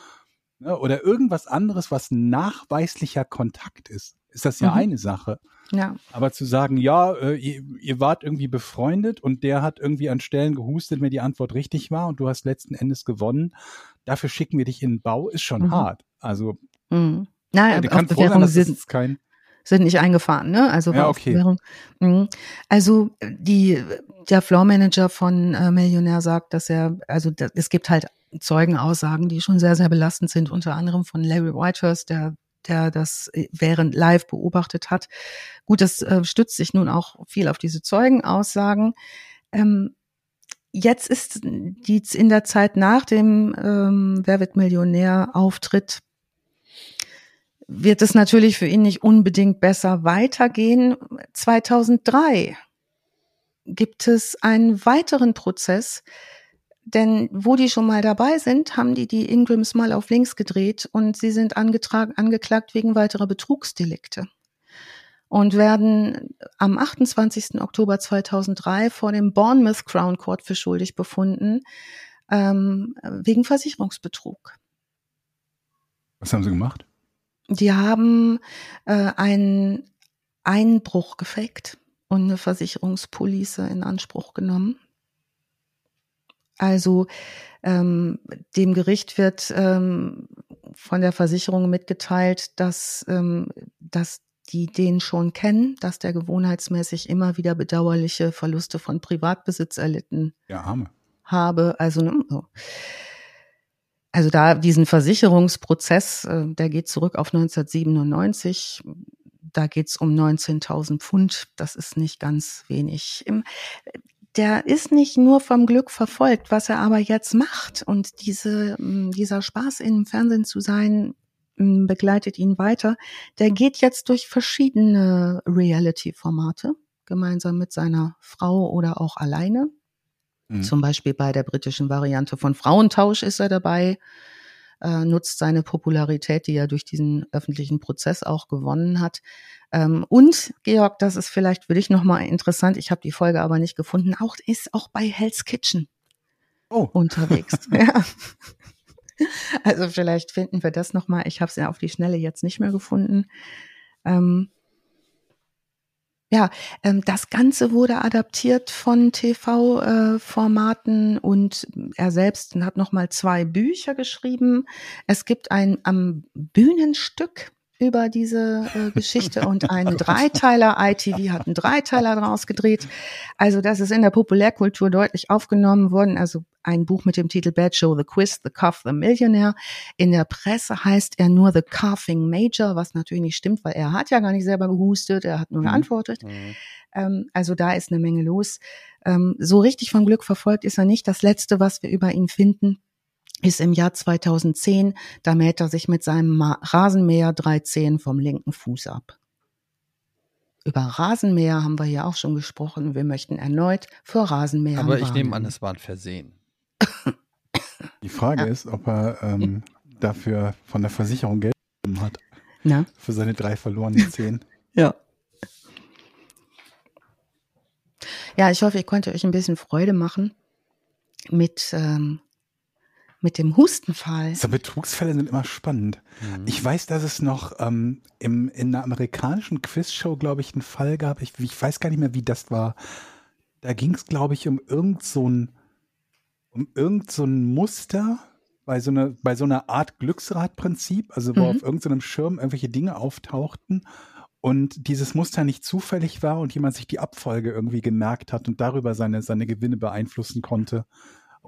ne, oder irgendwas anderes, was nachweislicher Kontakt ist, ist das ja mhm. eine Sache. Ja. Aber zu sagen, ja, äh, ihr, ihr, wart irgendwie befreundet und der hat irgendwie an Stellen gehustet, wenn die Antwort richtig war und du hast letzten Endes gewonnen, dafür schicken wir dich in den Bau, ist schon mhm. hart. Also, mhm. Nein, auf Bewährung sind, kein sind nicht eingefahren, ne? Also ja, okay. Mhm. Also die der Floor Manager von äh, Millionär sagt, dass er also da, es gibt halt Zeugenaussagen, die schon sehr sehr belastend sind, unter anderem von Larry Whitehurst, der der das äh, während live beobachtet hat. Gut, das äh, stützt sich nun auch viel auf diese Zeugenaussagen. Ähm, jetzt ist die in der Zeit nach dem ähm, Wer wird Millionär Auftritt wird es natürlich für ihn nicht unbedingt besser weitergehen. 2003 gibt es einen weiteren Prozess, denn wo die schon mal dabei sind, haben die die Ingrams mal auf links gedreht und sie sind angetragen, angeklagt wegen weiterer Betrugsdelikte und werden am 28. Oktober 2003 vor dem Bournemouth Crown Court für schuldig befunden ähm, wegen Versicherungsbetrug. Was haben sie gemacht? Die haben äh, einen Einbruch gefaked und eine Versicherungspolice in Anspruch genommen. Also ähm, dem Gericht wird ähm, von der Versicherung mitgeteilt, dass, ähm, dass die den schon kennen, dass der gewohnheitsmäßig immer wieder bedauerliche Verluste von Privatbesitz erlitten ja, habe. Also ne, so. Also da diesen Versicherungsprozess, äh, der geht zurück auf 1997. Da geht's um 19.000 Pfund. Das ist nicht ganz wenig. Der ist nicht nur vom Glück verfolgt, was er aber jetzt macht. Und diese, dieser Spaß im Fernsehen zu sein, begleitet ihn weiter. Der geht jetzt durch verschiedene Reality-Formate, gemeinsam mit seiner Frau oder auch alleine. Mhm. Zum Beispiel bei der britischen Variante von Frauentausch ist er dabei, äh, nutzt seine Popularität, die er durch diesen öffentlichen Prozess auch gewonnen hat. Ähm, und Georg, das ist vielleicht für dich nochmal interessant, ich habe die Folge aber nicht gefunden, auch ist auch bei Hell's Kitchen oh. unterwegs. ja. Also vielleicht finden wir das nochmal. Ich habe es ja auf die Schnelle jetzt nicht mehr gefunden. Ähm, ja, ähm, das Ganze wurde adaptiert von TV-Formaten äh, und er selbst hat nochmal zwei Bücher geschrieben. Es gibt ein am Bühnenstück über diese äh, Geschichte und ein Dreiteiler. ITV hat einen Dreiteiler draus gedreht. Also das ist in der Populärkultur deutlich aufgenommen worden. Also ein Buch mit dem Titel Bad Show, The Quiz, The Cuff, The Millionaire. In der Presse heißt er nur The Coughing Major, was natürlich nicht stimmt, weil er hat ja gar nicht selber gehustet, er hat nur mhm. geantwortet. Mhm. Ähm, also da ist eine Menge los. Ähm, so richtig vom Glück verfolgt ist er nicht. Das Letzte, was wir über ihn finden, ist im Jahr 2010, da mäht er sich mit seinem Rasenmäher drei Zehen vom linken Fuß ab. Über Rasenmäher haben wir ja auch schon gesprochen. Wir möchten erneut für Rasenmäher. Aber ich warnen. nehme an, es war ein Versehen. Die Frage ja. ist, ob er ähm, dafür von der Versicherung Geld bekommen hat. Na? Für seine drei verlorenen Zehen. ja. Ja, ich hoffe, ich konnte euch ein bisschen Freude machen mit ähm, mit dem Hustenfall. So Betrugsfälle sind immer spannend. Mhm. Ich weiß, dass es noch ähm, im, in einer amerikanischen Quizshow, glaube ich, einen Fall gab. Ich, ich weiß gar nicht mehr, wie das war. Da ging es, glaube ich, um irgend so ein, um irgend so ein Muster bei so einer, bei so einer Art Glücksradprinzip, also wo mhm. auf irgendeinem Schirm irgendwelche Dinge auftauchten und dieses Muster nicht zufällig war und jemand sich die Abfolge irgendwie gemerkt hat und darüber seine, seine Gewinne beeinflussen konnte.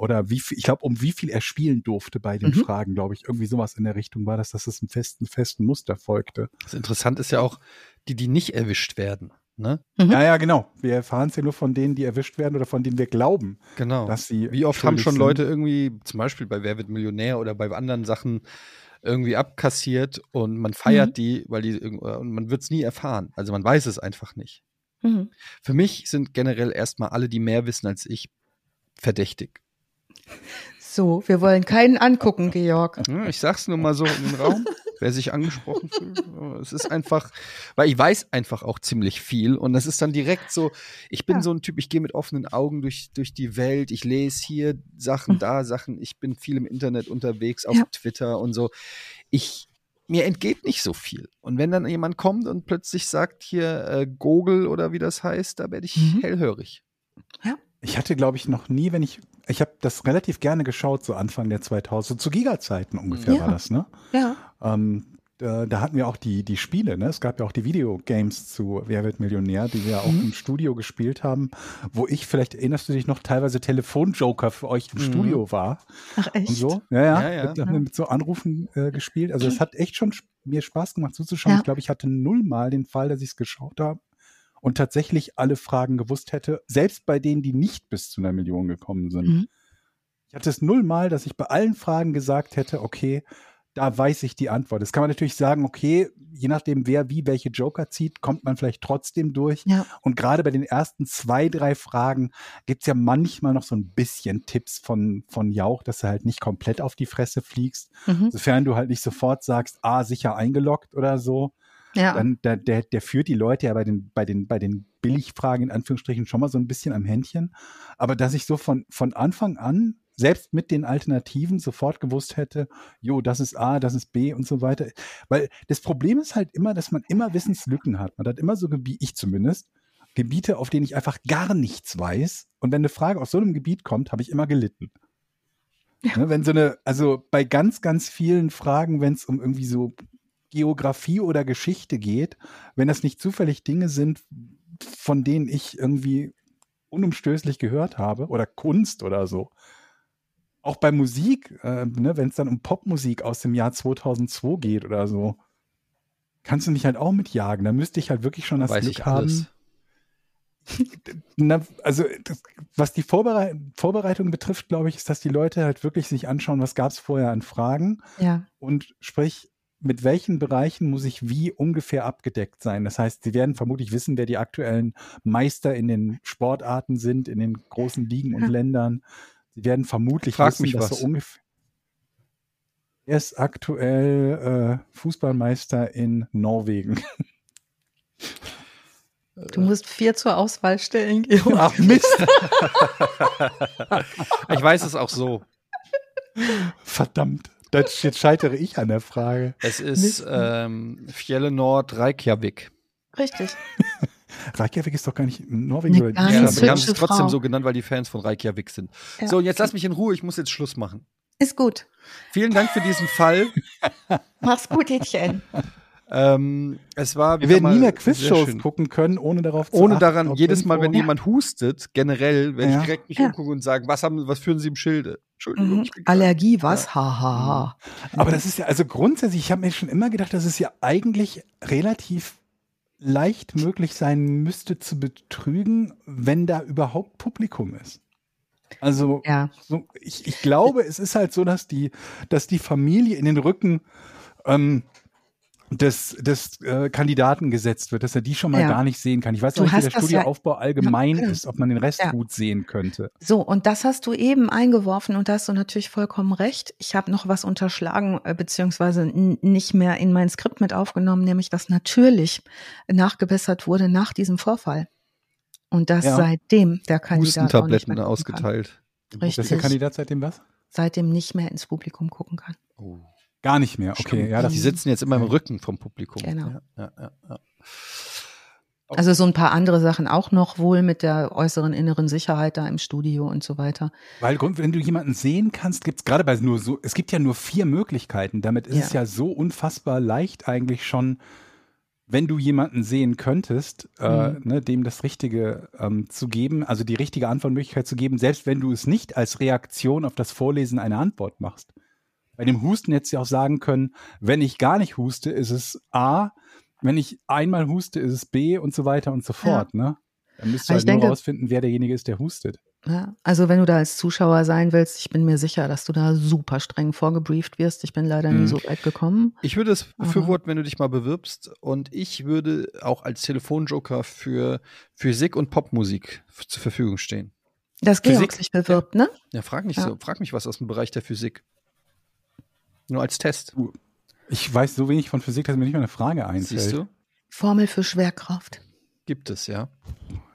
Oder wie viel, ich glaube, um wie viel er spielen durfte bei den mhm. Fragen, glaube ich, irgendwie sowas in der Richtung war, dass das einem festen, festen Muster folgte. Das Interessante ist ja auch, die, die nicht erwischt werden. Ne? Mhm. Ja, ja, genau. Wir erfahren es ja nur von denen, die erwischt werden oder von denen wir glauben, genau. dass sie. Wie oft haben schon sind. Leute irgendwie, zum Beispiel bei Wer wird Millionär oder bei anderen Sachen, irgendwie abkassiert und man feiert mhm. die, weil die und man wird es nie erfahren. Also man weiß es einfach nicht. Mhm. Für mich sind generell erstmal alle, die mehr wissen als ich, verdächtig. So, wir wollen keinen angucken, Georg. Ich sag's nur mal so in den Raum, wer sich angesprochen fühlt. Es ist einfach, weil ich weiß einfach auch ziemlich viel und das ist dann direkt so, ich bin ja. so ein Typ, ich gehe mit offenen Augen durch, durch die Welt, ich lese hier Sachen, da Sachen, ich bin viel im Internet unterwegs, auf ja. Twitter und so. Ich, mir entgeht nicht so viel. Und wenn dann jemand kommt und plötzlich sagt hier äh, Gogel oder wie das heißt, da werde ich mhm. hellhörig. Ja. Ich hatte, glaube ich, noch nie, wenn ich, ich habe das relativ gerne geschaut, so Anfang der 2000, so zu Giga-Zeiten ungefähr ja. war das, ne? Ja. Ähm, da, da, hatten wir auch die, die Spiele, ne? Es gab ja auch die Videogames zu Wer wird Millionär, die wir auch mhm. im Studio gespielt haben, wo ich, vielleicht erinnerst du dich noch, teilweise Telefonjoker für euch im mhm. Studio war. Ach echt? Und so. Ja, ja. ja, ja. Haben wir mit so Anrufen äh, gespielt. Also es hat echt schon mir Spaß gemacht zuzuschauen. Ja. Ich glaube, ich hatte nullmal den Fall, dass ich es geschaut habe und tatsächlich alle Fragen gewusst hätte, selbst bei denen, die nicht bis zu einer Million gekommen sind. Mhm. Ich hatte es nullmal, dass ich bei allen Fragen gesagt hätte, okay, da weiß ich die Antwort. Das kann man natürlich sagen, okay, je nachdem, wer wie welche Joker zieht, kommt man vielleicht trotzdem durch. Ja. Und gerade bei den ersten zwei, drei Fragen gibt's ja manchmal noch so ein bisschen Tipps von, von Jauch, dass du halt nicht komplett auf die Fresse fliegst. Mhm. Sofern du halt nicht sofort sagst, ah, sicher eingeloggt oder so. Ja. Dann, der, der, der führt die Leute ja bei den, bei den, bei den Billigfragen in Anführungsstrichen schon mal so ein bisschen am Händchen. Aber dass ich so von, von Anfang an, selbst mit den Alternativen, sofort gewusst hätte, jo, das ist A, das ist B und so weiter. Weil das Problem ist halt immer, dass man immer Wissenslücken hat. Man hat immer so, wie ich zumindest, Gebiete, auf denen ich einfach gar nichts weiß. Und wenn eine Frage aus so einem Gebiet kommt, habe ich immer gelitten. Ja. Ne, wenn so eine, also bei ganz, ganz vielen Fragen, wenn es um irgendwie so Geografie oder Geschichte geht, wenn das nicht zufällig Dinge sind, von denen ich irgendwie unumstößlich gehört habe oder Kunst oder so. Auch bei Musik, äh, ne, wenn es dann um Popmusik aus dem Jahr 2002 geht oder so, kannst du mich halt auch mitjagen. Da müsste ich halt wirklich schon das Weiß Glück haben. Na, also das, was die Vorberei Vorbereitung betrifft, glaube ich, ist, dass die Leute halt wirklich sich anschauen, was gab es vorher an Fragen. Ja. Und sprich, mit welchen Bereichen muss ich wie ungefähr abgedeckt sein? Das heißt, Sie werden vermutlich wissen, wer die aktuellen Meister in den Sportarten sind, in den großen Ligen und. Ländern. Sie werden vermutlich Frag wissen, mich dass was. so ungefähr. Er ist aktuell äh, Fußballmeister in Norwegen. Du musst vier zur Auswahl stellen, Georg. Ach Mist. ich weiß es auch so. Verdammt. Das, jetzt scheitere ich an der Frage. Es ist ähm, Fjellenord Reykjavik. Richtig. Reykjavik ist doch gar nicht in Norwegen. Nee, gar ja, wir haben es trotzdem so genannt, weil die Fans von Reykjavik sind. Ja. So, und jetzt lass mich in Ruhe, ich muss jetzt Schluss machen. Ist gut. Vielen Dank für diesen Fall. Mach's gut, Hätchen. Ähm, es war, wir werden mal, nie mehr Quizshows gucken können, ohne darauf zu Ohne achten, daran, jedes Mal, wenn ja. jemand hustet, generell, werde ja. ich direkt mich ja. umgucken und sagen, was haben, was führen Sie im Schilde? Entschuldigung. Mhm. Allergie, was? Haha. Ha, ha. Mhm. Aber das ist ja, also grundsätzlich, ich habe mir schon immer gedacht, dass es ja eigentlich relativ leicht möglich sein müsste zu betrügen, wenn da überhaupt Publikum ist. Also ja. so, ich, ich glaube, es ist halt so, dass die, dass die Familie in den Rücken ähm, des, des äh, Kandidaten gesetzt wird, dass er die schon mal ja. gar nicht sehen kann. Ich weiß du nicht, wie der Studioaufbau ja, allgemein ja, ist, ob man den Rest gut sehen könnte. So, und das hast du eben eingeworfen und da hast du natürlich vollkommen recht. Ich habe noch was unterschlagen, äh, beziehungsweise nicht mehr in mein Skript mit aufgenommen, nämlich dass natürlich nachgebessert wurde nach diesem Vorfall. Und dass seitdem der Kandidat Hustentabletten ausgeteilt. Richtig. Dass der Kandidat seitdem was? Seitdem nicht mehr ins Publikum gucken kann. Oh. Gar nicht mehr, okay. Ja, die sitzen jetzt immer im Rücken vom Publikum. Genau. Ja, ja, ja, also so ein paar andere Sachen auch noch wohl mit der äußeren inneren Sicherheit da im Studio und so weiter. Weil wenn du jemanden sehen kannst, gibt es gerade bei nur so, es gibt ja nur vier Möglichkeiten. Damit ist ja. es ja so unfassbar leicht eigentlich schon wenn du jemanden sehen könntest, äh, mhm. ne, dem das Richtige ähm, zu geben, also die richtige Antwortmöglichkeit zu geben, selbst wenn du es nicht als Reaktion auf das Vorlesen einer Antwort machst. Bei dem Husten hättest du auch sagen können, wenn ich gar nicht huste, ist es A, wenn ich einmal huste, ist es B und so weiter und so fort. Ja. Ne? Dann müsst ihr halt nur rausfinden, wer derjenige ist, der hustet. Ja, also wenn du da als Zuschauer sein willst, ich bin mir sicher, dass du da super streng vorgebrieft wirst. Ich bin leider nie mhm. so weit gekommen. Ich würde es befürworten, wenn du dich mal bewirbst. Und ich würde auch als Telefonjoker für Physik und Popmusik zur Verfügung stehen. Das Georg sich bewirbt, ne? Ja, frag nicht ja. so. Frag mich was aus dem Bereich der Physik. Nur als Test. Ich weiß so wenig von Physik, dass mir nicht mal eine Frage einfällt. Siehst du? Formel für Schwerkraft. Gibt es, ja.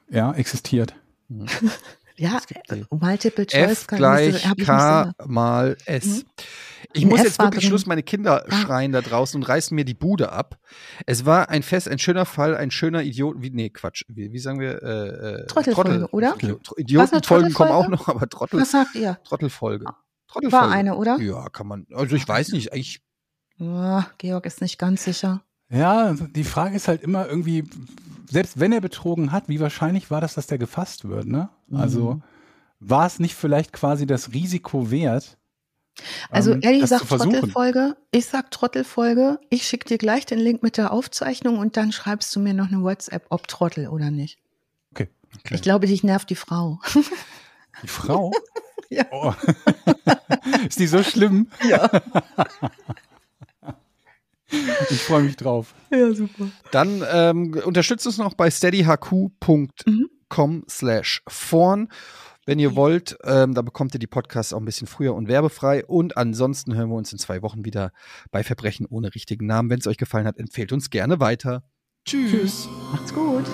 Ja, existiert. Mhm. Ja, äh, Multiple Choice. F gleich K mal S. Mhm. Ich muss F jetzt wirklich drin. Schluss, meine Kinder ah. schreien da draußen und reißen mir die Bude ab. Es war ein Fest, ein schöner Fall, ein schöner Idiot, wie, nee, Quatsch, wie, wie sagen wir? Äh, äh Trottelfolge, Trottel, oder? Idiotenfolgen kommen auch noch, aber Trottel. Was sagt ihr? Trottelfolge. Ah. Trottelfolge. War eine, oder? Ja, kann man, also ich weiß nicht, ich. Ja, Georg ist nicht ganz sicher. Ja, die Frage ist halt immer irgendwie, selbst wenn er betrogen hat, wie wahrscheinlich war das, dass der gefasst wird, ne? Also mhm. war es nicht vielleicht quasi das Risiko wert? Also ähm, Ellie sagt Trottelfolge, ich sag Trottelfolge, ich schicke dir gleich den Link mit der Aufzeichnung und dann schreibst du mir noch eine WhatsApp, ob Trottel oder nicht. Okay. okay. Ich glaube, dich nervt die Frau. Die Frau? ja. Oh. Ist die so schlimm? Ja. Ich freue mich drauf. Ja, super. Dann ähm, unterstützt uns noch bei steadyhq.com slash vorn. Wenn ihr wollt, ähm, da bekommt ihr die Podcasts auch ein bisschen früher und werbefrei. Und ansonsten hören wir uns in zwei Wochen wieder bei Verbrechen ohne richtigen Namen. Wenn es euch gefallen hat, empfehlt uns gerne weiter. Tschüss. Tschüss. Macht's gut.